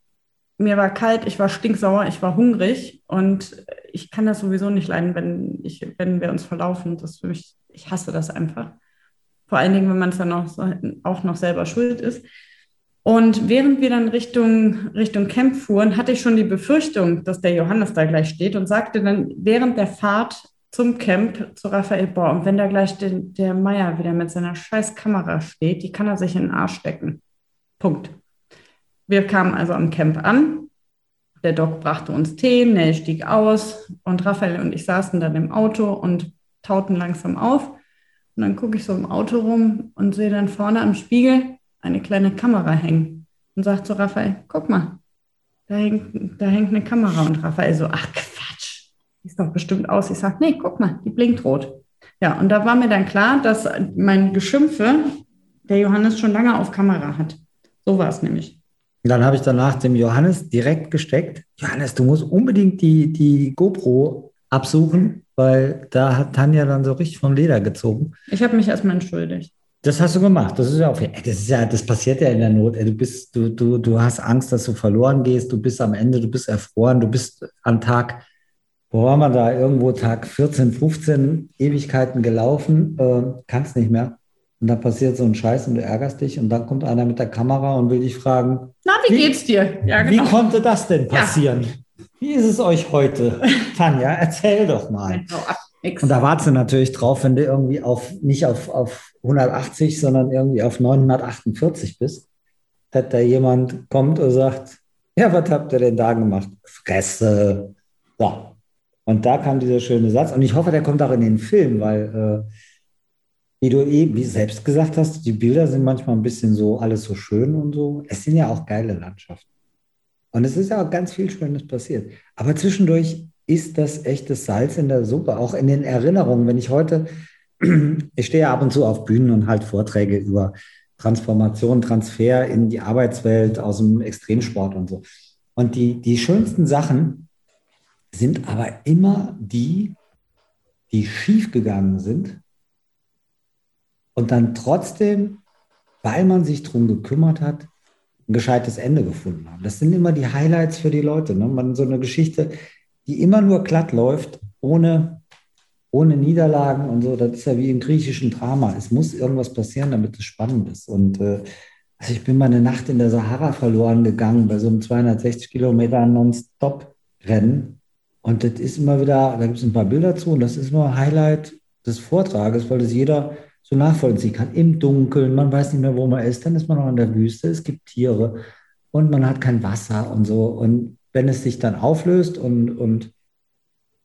mir war kalt, ich war stinksauer, ich war hungrig und ich kann das sowieso nicht leiden, wenn, ich, wenn wir uns verlaufen. Das für mich, ich hasse das einfach. Vor allen Dingen, wenn man es dann auch, auch noch selber schuld ist. Und während wir dann Richtung, Richtung Camp fuhren, hatte ich schon die Befürchtung, dass der Johannes da gleich steht und sagte dann während der Fahrt zum Camp zu Raphael Bohr. Und wenn da gleich den, der Meier wieder mit seiner scheiß Kamera steht, die kann er sich in den Arsch stecken. Punkt. Wir kamen also am Camp an. Der Doc brachte uns Tee, Nell stieg aus und Raphael und ich saßen dann im Auto und tauten langsam auf. Und dann gucke ich so im Auto rum und sehe dann vorne am Spiegel eine kleine Kamera hängen und sagt zu Raphael, guck mal, da hängt, da hängt eine Kamera. Und Raphael so, ach sieht doch bestimmt aus. Ich sage, nee, guck mal, die blinkt rot. Ja, und da war mir dann klar, dass mein Geschimpfe der Johannes schon lange auf Kamera hat. So war es nämlich. dann habe ich danach dem Johannes direkt gesteckt. Johannes, du musst unbedingt die, die GoPro absuchen, weil da hat Tanja dann so richtig vom Leder gezogen. Ich habe mich erstmal entschuldigt. Das hast du gemacht. Das ist ja auch, das ist ja, das passiert ja in der Not. Du bist, du, du, du hast Angst, dass du verloren gehst. Du bist am Ende, du bist erfroren. Du bist am Tag wo war man da? Irgendwo Tag 14, 15, Ewigkeiten gelaufen, äh, kannst nicht mehr. Und dann passiert so ein Scheiß und du ärgerst dich und dann kommt einer mit der Kamera und will dich fragen. Na, wie, wie geht's dir? Ja, genau. Wie konnte das denn passieren? Ja. Wie ist es euch heute? Tanja, erzähl doch mal. Und da wartest du natürlich drauf, wenn du irgendwie auf, nicht auf, auf 180, sondern irgendwie auf 948 bist, dass da jemand kommt und sagt, ja, was habt ihr denn da gemacht? Fresse. So, und da kam dieser schöne Satz. Und ich hoffe, der kommt auch in den Film, weil, äh, wie du eben selbst gesagt hast, die Bilder sind manchmal ein bisschen so, alles so schön und so. Es sind ja auch geile Landschaften. Und es ist ja auch ganz viel Schönes passiert. Aber zwischendurch ist das echtes Salz in der Suppe, auch in den Erinnerungen. Wenn ich heute, ich stehe ja ab und zu auf Bühnen und halte Vorträge über Transformation, Transfer in die Arbeitswelt aus dem Extremsport und so. Und die, die schönsten Sachen, sind aber immer die, die schiefgegangen sind und dann trotzdem, weil man sich darum gekümmert hat, ein gescheites Ende gefunden haben. Das sind immer die Highlights für die Leute. Ne? Man so eine Geschichte, die immer nur glatt läuft, ohne, ohne Niederlagen und so, das ist ja wie im griechischen Drama. Es muss irgendwas passieren, damit es spannend ist. Und äh, also ich bin mal eine Nacht in der Sahara verloren gegangen bei so einem 260 Kilometer Non-Stop-Rennen. Und das ist immer wieder, da gibt es ein paar Bilder zu und das ist ein Highlight des Vortrages, weil das jeder so nachvollziehen kann. Im Dunkeln, man weiß nicht mehr, wo man ist, dann ist man noch in der Wüste, es gibt Tiere und man hat kein Wasser und so. Und wenn es sich dann auflöst und, und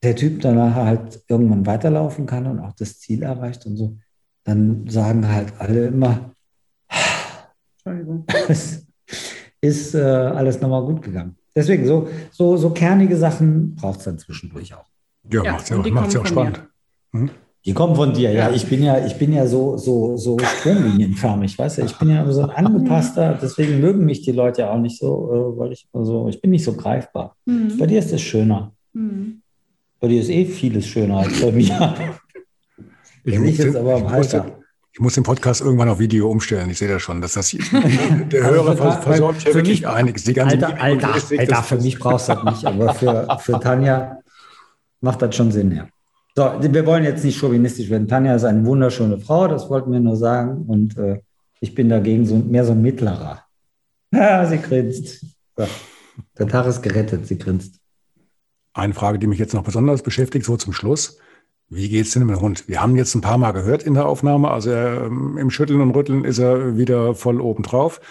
der Typ danach halt irgendwann weiterlaufen kann und auch das Ziel erreicht und so, dann sagen halt alle immer, es ist äh, alles nochmal gut gegangen. Deswegen, so, so, so kernige Sachen braucht es dann zwischendurch auch. Ja, ja macht es ja, auch, ja auch spannend. Hm? Die kommen von dir, ja. Ich bin ja, ich bin ja so, so, so stromlinienförmig, weißt du? Ich bin ja so ein angepasster, deswegen mögen mich die Leute ja auch nicht so, äh, weil ich so, ich bin nicht so greifbar. Mhm. Bei dir ist es schöner. Mhm. Bei dir ist eh vieles schöner als bei mir. Ich, muss, den, aber ich, muss den, ich muss den Podcast irgendwann auf Video umstellen. Ich sehe das schon, dass das der Hörer also versorgt ja wirklich mich, einiges. Die ganze Alter, Alter, Alter, für mich brauchst du das nicht, aber für, für Tanja macht das schon Sinn, ja. So, wir wollen jetzt nicht chauvinistisch werden. Tanja ist eine wunderschöne Frau, das wollten wir nur sagen. Und äh, ich bin dagegen so, mehr so ein Mittlerer. Ja, sie grinst. So. Der Tag ist gerettet, sie grinst. Eine Frage, die mich jetzt noch besonders beschäftigt, so zum Schluss. Wie geht es denn mit dem Hund? Wir haben jetzt ein paar Mal gehört in der Aufnahme, also er, ähm, im Schütteln und Rütteln ist er wieder voll oben drauf.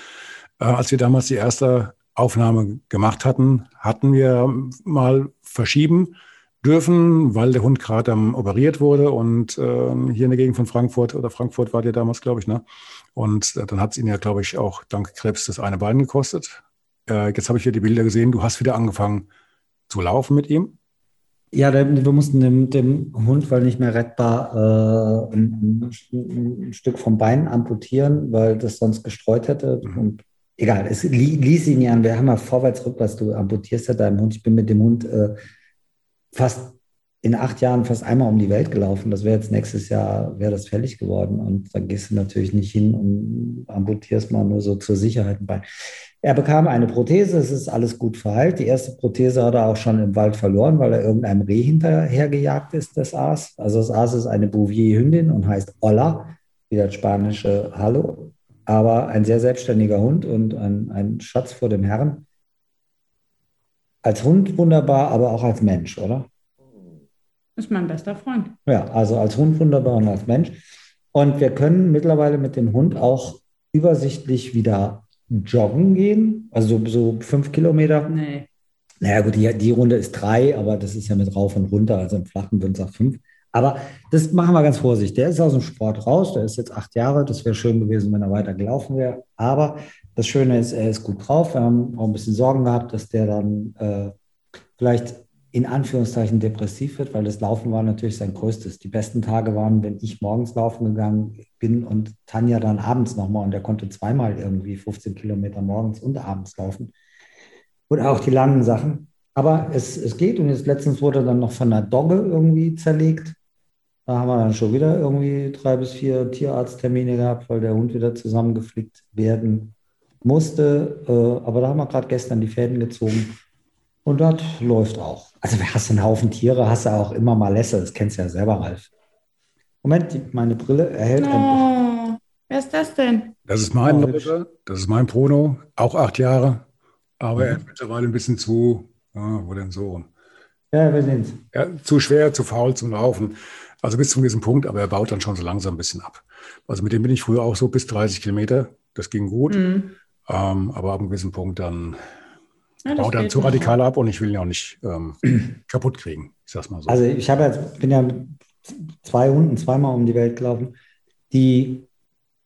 Äh, als wir damals die erste Aufnahme gemacht hatten, hatten wir mal verschieben dürfen, weil der Hund gerade ähm, operiert wurde und äh, hier in der Gegend von Frankfurt oder Frankfurt war der damals, glaube ich, ne? Und äh, dann hat es ihn ja, glaube ich, auch dank Krebs das eine Bein gekostet. Äh, jetzt habe ich hier die Bilder gesehen. Du hast wieder angefangen zu laufen mit ihm. Ja, wir mussten dem, dem, Hund, weil nicht mehr rettbar, äh, ein, ein, Stück vom Bein amputieren, weil das sonst gestreut hätte. Mhm. Und egal, es ließ ihn ja an. Wir haben ja vorwärts, rückwärts, du amputierst ja deinem Hund. Ich bin mit dem Hund äh, fast in acht Jahren fast einmal um die Welt gelaufen. Das wäre jetzt nächstes Jahr, wäre das fällig geworden. Und dann gehst du natürlich nicht hin und amputierst mal nur so zur Sicherheit ein Bein. Er bekam eine Prothese, es ist alles gut verheilt. Die erste Prothese hat er auch schon im Wald verloren, weil er irgendeinem Reh hinterhergejagt ist, das Aas. Also das Aas ist eine Bouvier-Hündin und heißt Olla, wie das spanische Hallo. Aber ein sehr selbstständiger Hund und ein, ein Schatz vor dem Herrn als Hund wunderbar, aber auch als Mensch, oder? Ist mein bester Freund. Ja, also als Hund wunderbar und als Mensch. Und wir können mittlerweile mit dem Hund auch übersichtlich wieder joggen gehen. Also so fünf Kilometer. Nee. Naja, gut, die, die Runde ist drei, aber das ist ja mit rauf und runter. Also im Flachen würden es auch fünf. Aber das machen wir ganz vorsichtig. Der ist aus dem Sport raus, der ist jetzt acht Jahre. Das wäre schön gewesen, wenn er weiter gelaufen wäre. Aber das Schöne ist, er ist gut drauf. Wir haben auch ein bisschen Sorgen gehabt, dass der dann äh, vielleicht in Anführungszeichen depressiv wird, weil das Laufen war natürlich sein größtes. Die besten Tage waren, wenn ich morgens laufen gegangen bin und Tanja dann abends nochmal und er konnte zweimal irgendwie 15 Kilometer morgens und abends laufen. Und auch die langen Sachen. Aber es, es geht und jetzt letztens wurde dann noch von einer Dogge irgendwie zerlegt. Da haben wir dann schon wieder irgendwie drei bis vier Tierarzttermine gehabt, weil der Hund wieder zusammengeflickt werden musste. Äh, aber da haben wir gerade gestern die Fäden gezogen. Und das läuft auch. Also du hast einen Haufen Tiere, hast du auch immer mal Lässe. Das kennst du ja selber, Ralf. Moment, meine Brille erhält oh, ein... Wer ist das denn? Das ist mein oh, Das ist mein Bruno. Auch acht Jahre. Aber mhm. er ist mittlerweile ein bisschen zu... Ah, wo denn so? Ja, wir sind ja, Zu schwer, zu faul zum Laufen. Also bis zu einem gewissen Punkt, aber er baut dann schon so langsam ein bisschen ab. Also mit dem bin ich früher auch so bis 30 Kilometer. Das ging gut. Mhm. Ähm, aber ab einem gewissen Punkt dann ja, baut dann zu radikal ab und ich will ihn auch nicht ähm, kaputt kriegen. Ich sag's mal so. Also ich habe jetzt, bin ja zwei Hunden zweimal um die Welt gelaufen. Die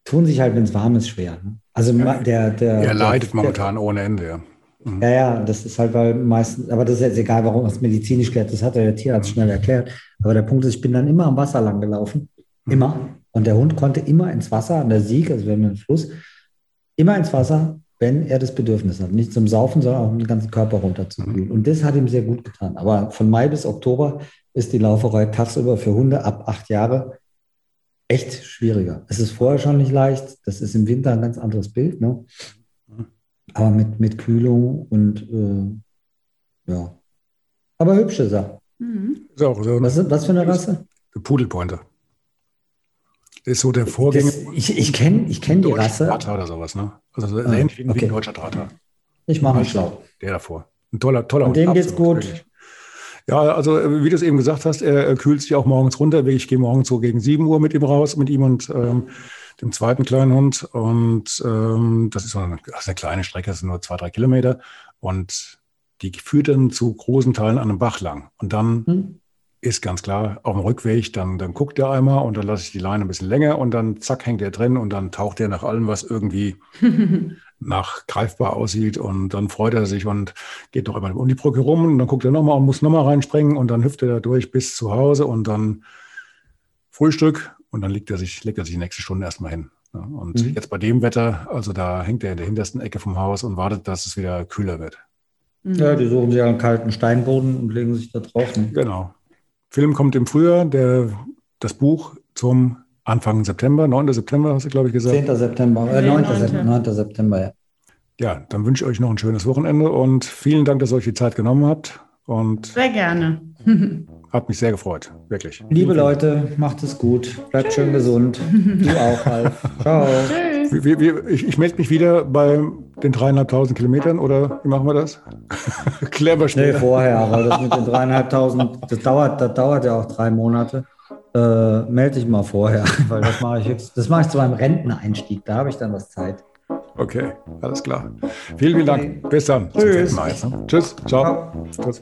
tun sich halt, wenn es warm ist, schwer. Ne? Also ja, der, der. Er leidet der, momentan der, ohne Ende, ja. Mhm. Ja, ja, das ist halt, weil meistens, aber das ist jetzt egal, warum es medizinisch klärt, das hat der Tierarzt schnell erklärt. Aber der Punkt ist, ich bin dann immer am Wasser lang gelaufen. Mhm. Immer. Und der Hund konnte immer ins Wasser, an der Sieg, also wir haben einen Fluss, immer ins Wasser, wenn er das Bedürfnis hat. Nicht zum Saufen, sondern auch um den ganzen Körper runterzukühlen. Mhm. Und das hat ihm sehr gut getan. Aber von Mai bis Oktober ist die Lauferei tagsüber für Hunde ab acht Jahre echt schwieriger. Es ist vorher schon nicht leicht. Das ist im Winter ein ganz anderes Bild. Ne? aber mit, mit Kühlung und äh, ja. Aber hübsch ist er. Mhm. Ist auch so was, was für eine Rasse? Pudelpointer. Ist so der Vorgänger. Das, ich ich kenne ich kenn die Rasse. Drahthaar oder sowas, ne? Also so ah, ähnlich wie, okay. wie ein deutscher Drahthaar. Ich mache mal schlau. Der davor. Ein toller, toller Und dem geht's gut. Wirklich. Ja, also wie du es eben gesagt hast, er, er kühlt sich auch morgens runter. Ich gehe morgens so gegen 7 Uhr mit ihm raus, mit ihm und ähm, dem zweiten kleinen Hund. Und ähm, das ist so eine, das ist eine kleine Strecke, das sind nur zwei, drei Kilometer. Und die führt dann zu großen Teilen an einem Bach lang. Und dann hm. Ist ganz klar, auf dem Rückweg, dann, dann guckt er einmal und dann lasse ich die Leine ein bisschen länger und dann zack, hängt er drin und dann taucht er nach allem, was irgendwie nach greifbar aussieht und dann freut er sich und geht noch einmal um die Brücke rum und dann guckt er nochmal und muss nochmal reinspringen und dann hüpft er da durch bis zu Hause und dann Frühstück und dann legt er sich, legt er sich die nächste Stunde erstmal hin. Und mhm. jetzt bei dem Wetter, also da hängt er in der hintersten Ecke vom Haus und wartet, dass es wieder kühler wird. Mhm. Ja, die suchen sich einen kalten Steinboden und legen sich da drauf. Ne? Genau. Film kommt im Frühjahr, der, das Buch zum Anfang September, 9. September hast du, glaube ich, gesagt. 10. September, äh, 9. 9. 9. September, ja. Ja, dann wünsche ich euch noch ein schönes Wochenende und vielen Dank, dass ihr euch die Zeit genommen habt. Und sehr gerne. Hat mich sehr gefreut, wirklich. Liebe Leute, macht es gut. Bleibt schön gesund. Du auch, Ralf. Ciao. Tschüss. Wir, wir, ich, ich melde mich wieder bei den dreieinhalbtausend Kilometern oder wie machen wir das? Clever schnell. Nee, vorher, weil das mit den dreieinhalbtausend, das dauert, das dauert ja auch drei Monate. Äh, melde dich mal vorher, weil das mache ich jetzt, das mache ich zu meinem Renteneinstieg. Da habe ich dann was Zeit. Okay, alles klar. Vielen, vielen Dank. Bis dann. Tschüss. Tschüss. Ciao. Ciao. Tschüss.